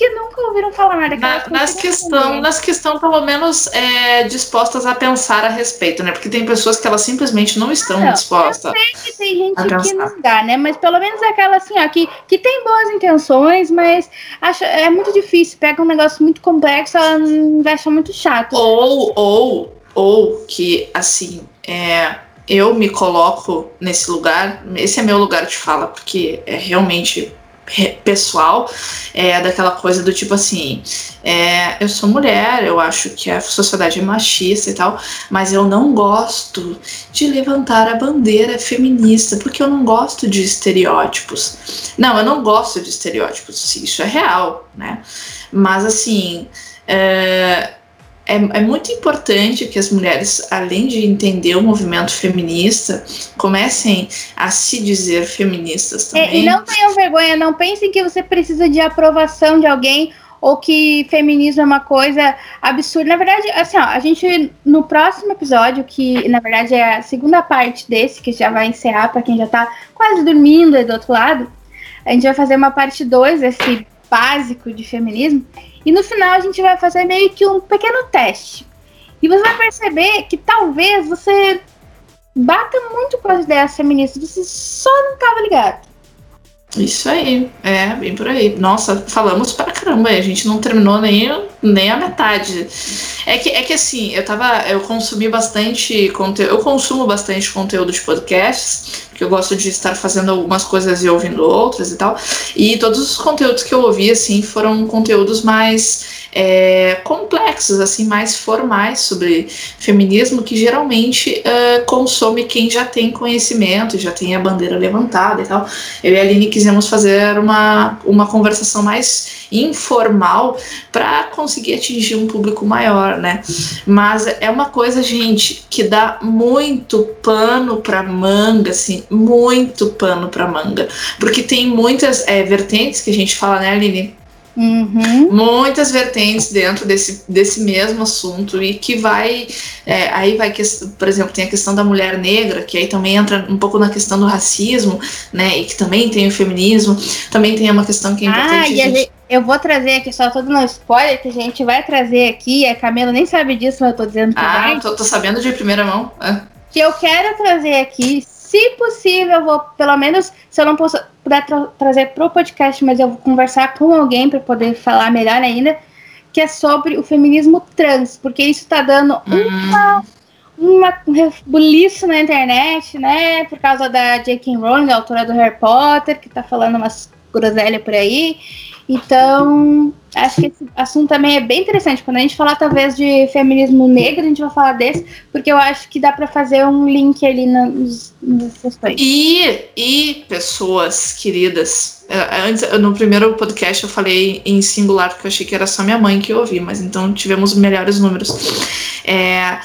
que nunca ouviram falar nada. Na, nas questão, nas questão pelo menos é, dispostas a pensar a respeito, né? Porque tem pessoas que elas simplesmente não estão não, dispostas. Eu sei que tem gente que não dá, né? Mas pelo menos é aquela assim, ó, que, que tem boas intenções, mas acha, é muito difícil. Pega um negócio muito complexo, ela acha muito chato. Ou, ou, ou que assim, é eu me coloco nesse lugar, esse é meu lugar de fala, porque é realmente pessoal, é daquela coisa do tipo assim, é, eu sou mulher, eu acho que a sociedade é machista e tal, mas eu não gosto de levantar a bandeira feminista, porque eu não gosto de estereótipos. Não, eu não gosto de estereótipos, isso é real, né? Mas assim, é, é, é, muito importante que as mulheres, além de entender o movimento feminista, comecem a se dizer feministas também. É, e não tenham vergonha, não pensem que você precisa de aprovação de alguém ou que feminismo é uma coisa absurda. Na verdade, assim, ó, a gente no próximo episódio, que na verdade é a segunda parte desse, que já vai encerrar para quem já tá quase dormindo aí do outro lado, a gente vai fazer uma parte 2 desse básico de feminismo. E no final a gente vai fazer meio que um pequeno teste. E você vai perceber que talvez você bata muito com as ideias feministas, você só não estava ligado. Isso aí, é, bem por aí. Nossa, falamos para caramba, a gente não terminou nem, nem a metade. É que, é que assim, eu tava. Eu consumi bastante conteúdo. Eu consumo bastante conteúdo de podcasts, porque eu gosto de estar fazendo algumas coisas e ouvindo outras e tal. E todos os conteúdos que eu ouvi, assim, foram conteúdos mais é, complexos, assim, mais formais sobre feminismo, que geralmente uh, consome quem já tem conhecimento, já tem a bandeira levantada e tal. Eu e a Aline quisemos fazer uma, uma conversação mais informal para conseguir atingir um público maior, né? Mas é uma coisa, gente, que dá muito pano para manga, assim, muito pano para manga, porque tem muitas é, vertentes que a gente fala, né, Aline? Uhum. Muitas vertentes dentro desse, desse mesmo assunto e que vai. É, aí vai, que, por exemplo, tem a questão da mulher negra, que aí também entra um pouco na questão do racismo, né? E que também tem o feminismo, também tem uma questão que é importante. Ah, e gente... eu vou trazer aqui, só todo no spoiler que a gente vai trazer aqui, a Camila nem sabe disso, mas eu tô dizendo que ah, vai. Tô, tô sabendo de primeira mão. É. Que eu quero trazer aqui, se possível, vou, pelo menos, se eu não posso, puder tra trazer para o podcast, mas eu vou conversar com alguém para poder falar melhor ainda, que é sobre o feminismo trans, porque isso está dando uhum. uma, uma, um rebuliço na internet, né? Por causa da J.K. Rowling, a autora do Harry Potter, que está falando umas groselhas por aí. Então, acho que esse assunto também é bem interessante. Quando a gente falar, talvez, de feminismo negro, a gente vai falar desse, porque eu acho que dá para fazer um link ali nas, nas questões. E, e pessoas queridas. É, antes, no primeiro podcast eu falei em singular, porque eu achei que era só minha mãe que eu ouvi, mas então tivemos melhores números. É,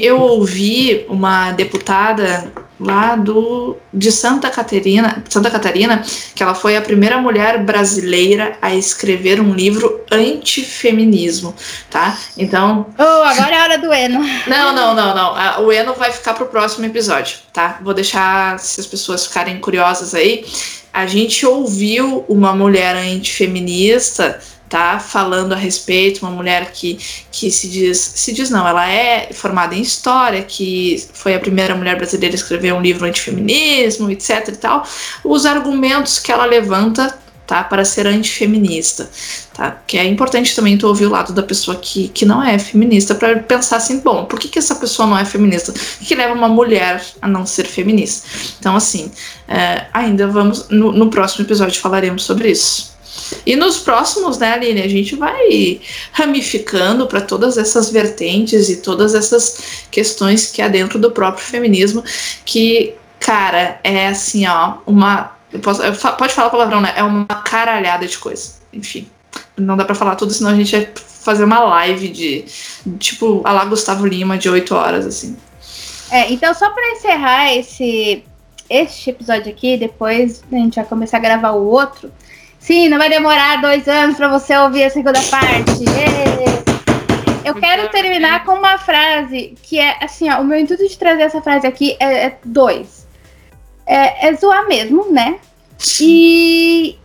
eu ouvi uma deputada lá do de Santa Catarina, Santa Catarina, que ela foi a primeira mulher brasileira a escrever um livro antifeminismo, tá? Então. Oh, agora é a hora do Eno. Não, não, não, não. O Eno vai ficar pro próximo episódio, tá? Vou deixar se as pessoas ficarem curiosas aí. A gente ouviu uma mulher antifeminista tá falando a respeito, uma mulher que, que se diz, se diz não, ela é formada em história, que foi a primeira mulher brasileira a escrever um livro antifeminismo, etc e tal, os argumentos que ela levanta tá, para ser antifeminista, tá? Que é importante também tu ouvir o lado da pessoa que, que não é feminista para pensar assim, bom, por que, que essa pessoa não é feminista? O que leva uma mulher a não ser feminista? Então, assim, é, ainda vamos, no, no próximo episódio falaremos sobre isso. E nos próximos, né, Aline, a gente vai ramificando para todas essas vertentes e todas essas questões que há dentro do próprio feminismo, que, cara, é assim, ó, uma. Posso, pode falar palavrão, né? É uma caralhada de coisa. Enfim, não dá para falar tudo, senão a gente vai fazer uma live de, tipo, a lá Gustavo Lima, de 8 horas, assim. É, então só para encerrar esse, este episódio aqui, depois a gente vai começar a gravar o outro. Sim, não vai demorar dois anos para você ouvir a segunda parte. Eu quero terminar com uma frase que é assim, ó, o meu intuito de trazer essa frase aqui é, é dois. É, é, zoar mesmo, né? E,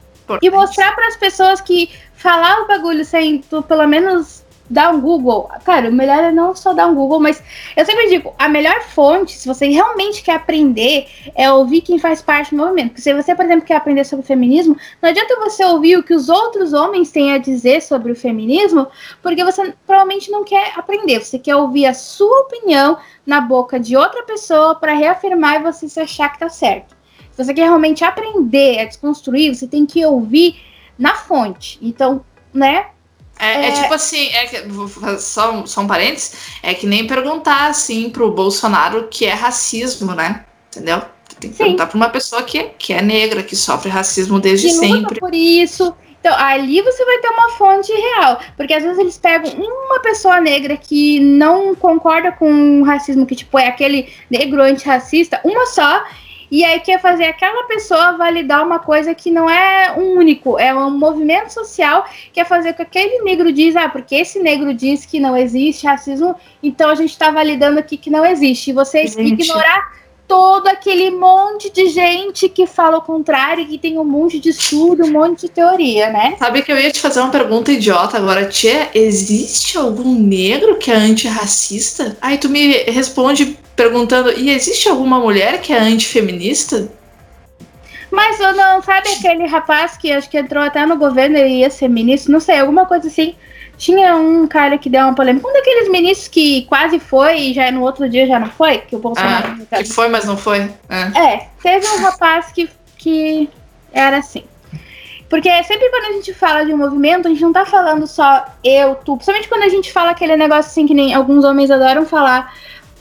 e mostrar para as pessoas que falar o bagulho sem tu pelo menos dar um Google. Cara, o melhor é não só dar um Google, mas eu sempre digo, a melhor fonte, se você realmente quer aprender, é ouvir quem faz parte do movimento. Porque se você, por exemplo, quer aprender sobre feminismo, não adianta você ouvir o que os outros homens têm a dizer sobre o feminismo, porque você provavelmente não quer aprender. Você quer ouvir a sua opinião na boca de outra pessoa para reafirmar e você se achar que tá certo. Se você quer realmente aprender a desconstruir, você tem que ouvir na fonte. Então, né? É, é, é, tipo assim, é que, só, só um parênteses, é que nem perguntar assim pro Bolsonaro que é racismo, né? Entendeu? Tem que Sim. perguntar pra uma pessoa que, que é negra, que sofre racismo desde que sempre. por isso. Então, ali você vai ter uma fonte real. Porque às vezes eles pegam uma pessoa negra que não concorda com o racismo, que tipo é aquele negro antirracista, uma só, e aí quer fazer aquela pessoa validar uma coisa que não é um único, é um movimento social que é fazer com que aquele negro diz, ah, porque esse negro diz que não existe racismo, então a gente está validando aqui que não existe. E você gente. ignorar todo aquele monte de gente que fala o contrário, que tem um monte de estudo, um monte de teoria, né? Sabe que eu ia te fazer uma pergunta idiota agora, Tia, existe algum negro que é antirracista? Aí tu me responde perguntando, e existe alguma mulher que é antifeminista? Mas eu não, sabe aquele rapaz que acho que entrou até no governo e ia ser ministro, não sei, alguma coisa assim. Tinha um cara que deu uma polêmica, um daqueles ministros que quase foi e já no outro dia já não foi, que o Bolsonaro. Ah, que foi, mas não foi. É. é, teve um rapaz que, que era assim. Porque sempre quando a gente fala de um movimento, a gente não tá falando só eu, tu. Principalmente quando a gente fala aquele negócio assim que nem alguns homens adoram falar.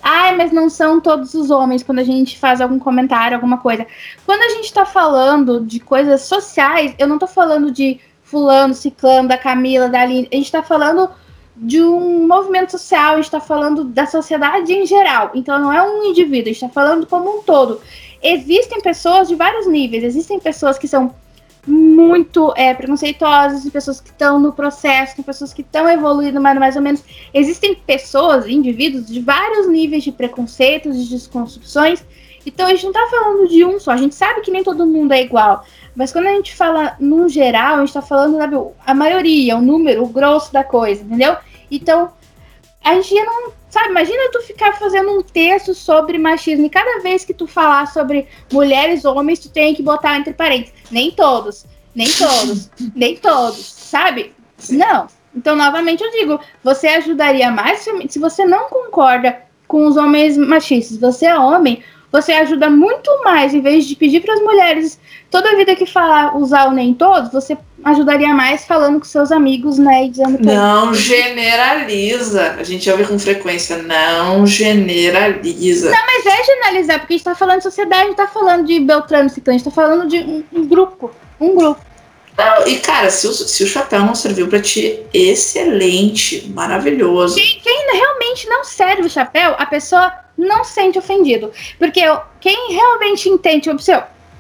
Ai, mas não são todos os homens quando a gente faz algum comentário, alguma coisa. Quando a gente tá falando de coisas sociais, eu não tô falando de fulano, ciclano, da Camila, da Aline. A gente tá falando de um movimento social, a gente tá falando da sociedade em geral. Então não é um indivíduo, a gente tá falando como um todo. Existem pessoas de vários níveis, existem pessoas que são muito é, preconceituosas, pessoas que estão no processo, tem pessoas que estão evoluindo mais, mais ou menos. Existem pessoas, indivíduos de vários níveis de preconceitos, de desconstruções. Então a gente não está falando de um só, a gente sabe que nem todo mundo é igual. Mas quando a gente fala no geral, a gente está falando sabe, a maioria, o número, o grosso da coisa, entendeu? Então, a gente não Sabe, imagina tu ficar fazendo um texto sobre machismo e cada vez que tu falar sobre mulheres homens, tu tem que botar entre parênteses. Nem todos, nem todos, nem todos, sabe? Não. Então, novamente eu digo, você ajudaria mais se você não concorda com os homens machistas, você é homem, você ajuda muito mais, em vez de pedir para as mulheres toda vida que falar usar o nem todos, você ajudaria mais falando com seus amigos, né? E dizendo que Não generaliza. A gente ouve com frequência. Não generaliza. Não, mas é generalizar, porque a gente tá falando de sociedade, não tá falando de Beltrano Ciclano, a gente tá falando de um, um grupo. Um grupo. Não, e cara, se o, se o chapéu não serviu para ti, excelente, maravilhoso. Quem, quem, realmente não serve o chapéu, a pessoa não sente ofendido. Porque quem realmente entende,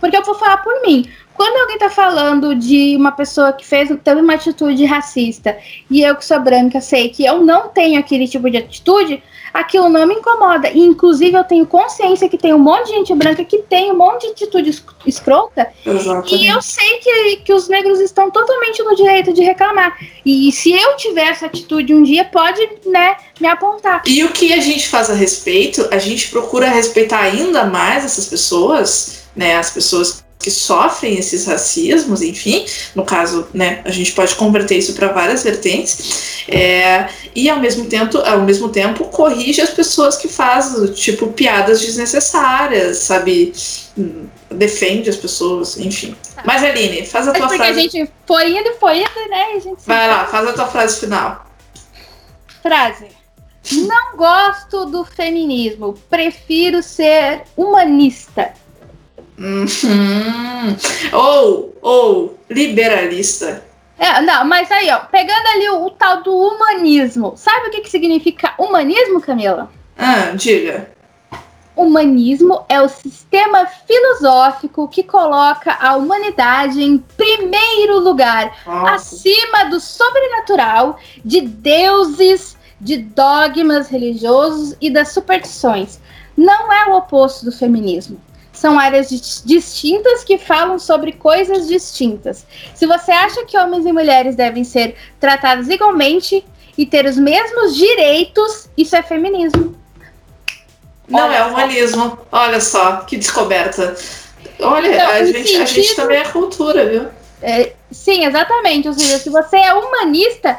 porque eu vou falar por mim. Quando alguém tá falando de uma pessoa que fez teve uma atitude racista e eu que sou branca sei que eu não tenho aquele tipo de atitude, aquilo não me incomoda. E, inclusive, eu tenho consciência que tem um monte de gente branca que tem um monte de atitude escrota. Exatamente. E eu sei que, que os negros estão totalmente no direito de reclamar. E se eu tiver essa atitude um dia, pode, né, me apontar. E o que a gente faz a respeito? A gente procura respeitar ainda mais essas pessoas, né, as pessoas que sofrem esses racismos, enfim, no caso, né, a gente pode converter isso para várias vertentes, é, e ao mesmo tempo, ao mesmo tempo corrige as pessoas que fazem tipo piadas desnecessárias, sabe, defende as pessoas, enfim. Tá. Mas Aline, faz a tua porque frase. a gente foi indo, foi indo, né? A gente Vai lá, faz a tua frase final. Frase. Não gosto do feminismo, prefiro ser humanista. Uhum. Ou, ou liberalista. É, não, mas aí, ó, pegando ali o, o tal do humanismo. Sabe o que, que significa humanismo, Camila? Ah, diga. Humanismo é o sistema filosófico que coloca a humanidade em primeiro lugar, Nossa. acima do sobrenatural, de deuses, de dogmas religiosos e das superstições. Não é o oposto do feminismo são áreas distintas que falam sobre coisas distintas. Se você acha que homens e mulheres devem ser tratados igualmente e ter os mesmos direitos, isso é feminismo. Não Olha é humanismo. Olha só, que descoberta. Olha, então, a, gente, sentido... a gente também é cultura, viu? É, sim, exatamente. Ou seja, se você é humanista,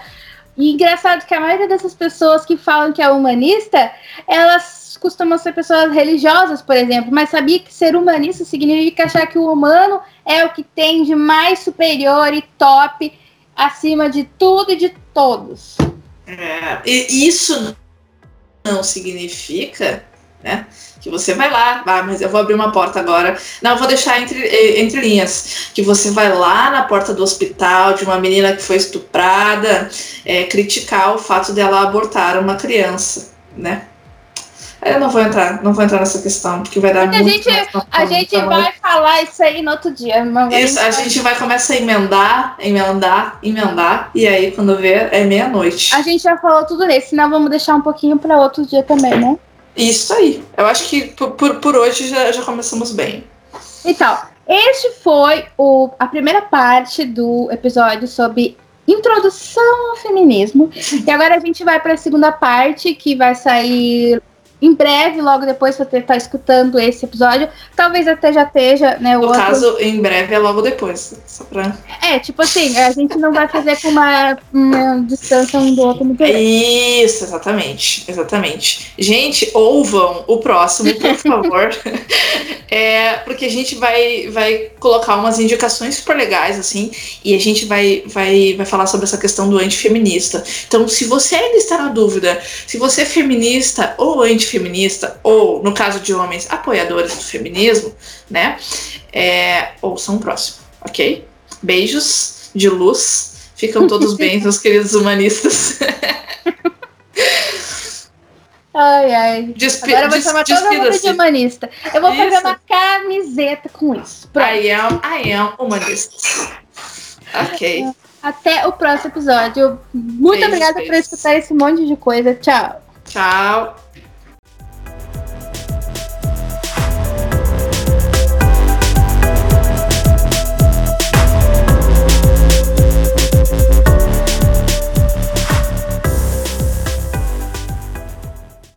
e engraçado que a maioria dessas pessoas que falam que é humanista, elas costumam ser pessoas religiosas, por exemplo, mas sabia que ser humanista significa achar que o humano é o que tem de mais superior e top acima de tudo e de todos. É, isso não significa né, que você vai lá, ah, mas eu vou abrir uma porta agora. Não, vou deixar entre, entre linhas. Que você vai lá na porta do hospital de uma menina que foi estuprada, é, criticar o fato dela abortar uma criança, né? Eu não vou entrar, não vou entrar nessa questão, porque vai dar porque muito. A gente, a gente vai falar isso aí no outro dia. Isso, a gente vai começar a emendar, emendar, emendar, e aí quando ver é meia-noite. A gente já falou tudo nesse, senão vamos deixar um pouquinho para outro dia também, né? Isso aí. Eu acho que por, por, por hoje já, já começamos bem. Então, este foi o, a primeira parte do episódio sobre introdução ao feminismo. E agora a gente vai para a segunda parte, que vai sair em breve, logo depois, você estar escutando esse episódio, talvez até já esteja, né? O no outro... caso, em breve é logo depois. Só pra... É, tipo assim, a gente não vai fazer com uma, uma distância um do outro muito grande. Isso, exatamente. Exatamente. Gente, ouvam o próximo, por favor. é, porque a gente vai, vai colocar umas indicações super legais, assim, e a gente vai, vai, vai falar sobre essa questão do antifeminista. Então, se você ainda está na dúvida, se você é feminista ou antifeminista, feminista, ou, no caso de homens, apoiadores do feminismo, né? É, ouçam o próximo, ok? Beijos de luz. Ficam todos bem, meus queridos humanistas. Ai, ai. Despi Agora eu vou chamar todo mundo de humanista. Eu vou isso. fazer uma camiseta com isso. Pronto. I am, I am humanista. Ok. Até o próximo episódio. Muito beijo, obrigada beijo. por escutar esse monte de coisa. Tchau. Tchau.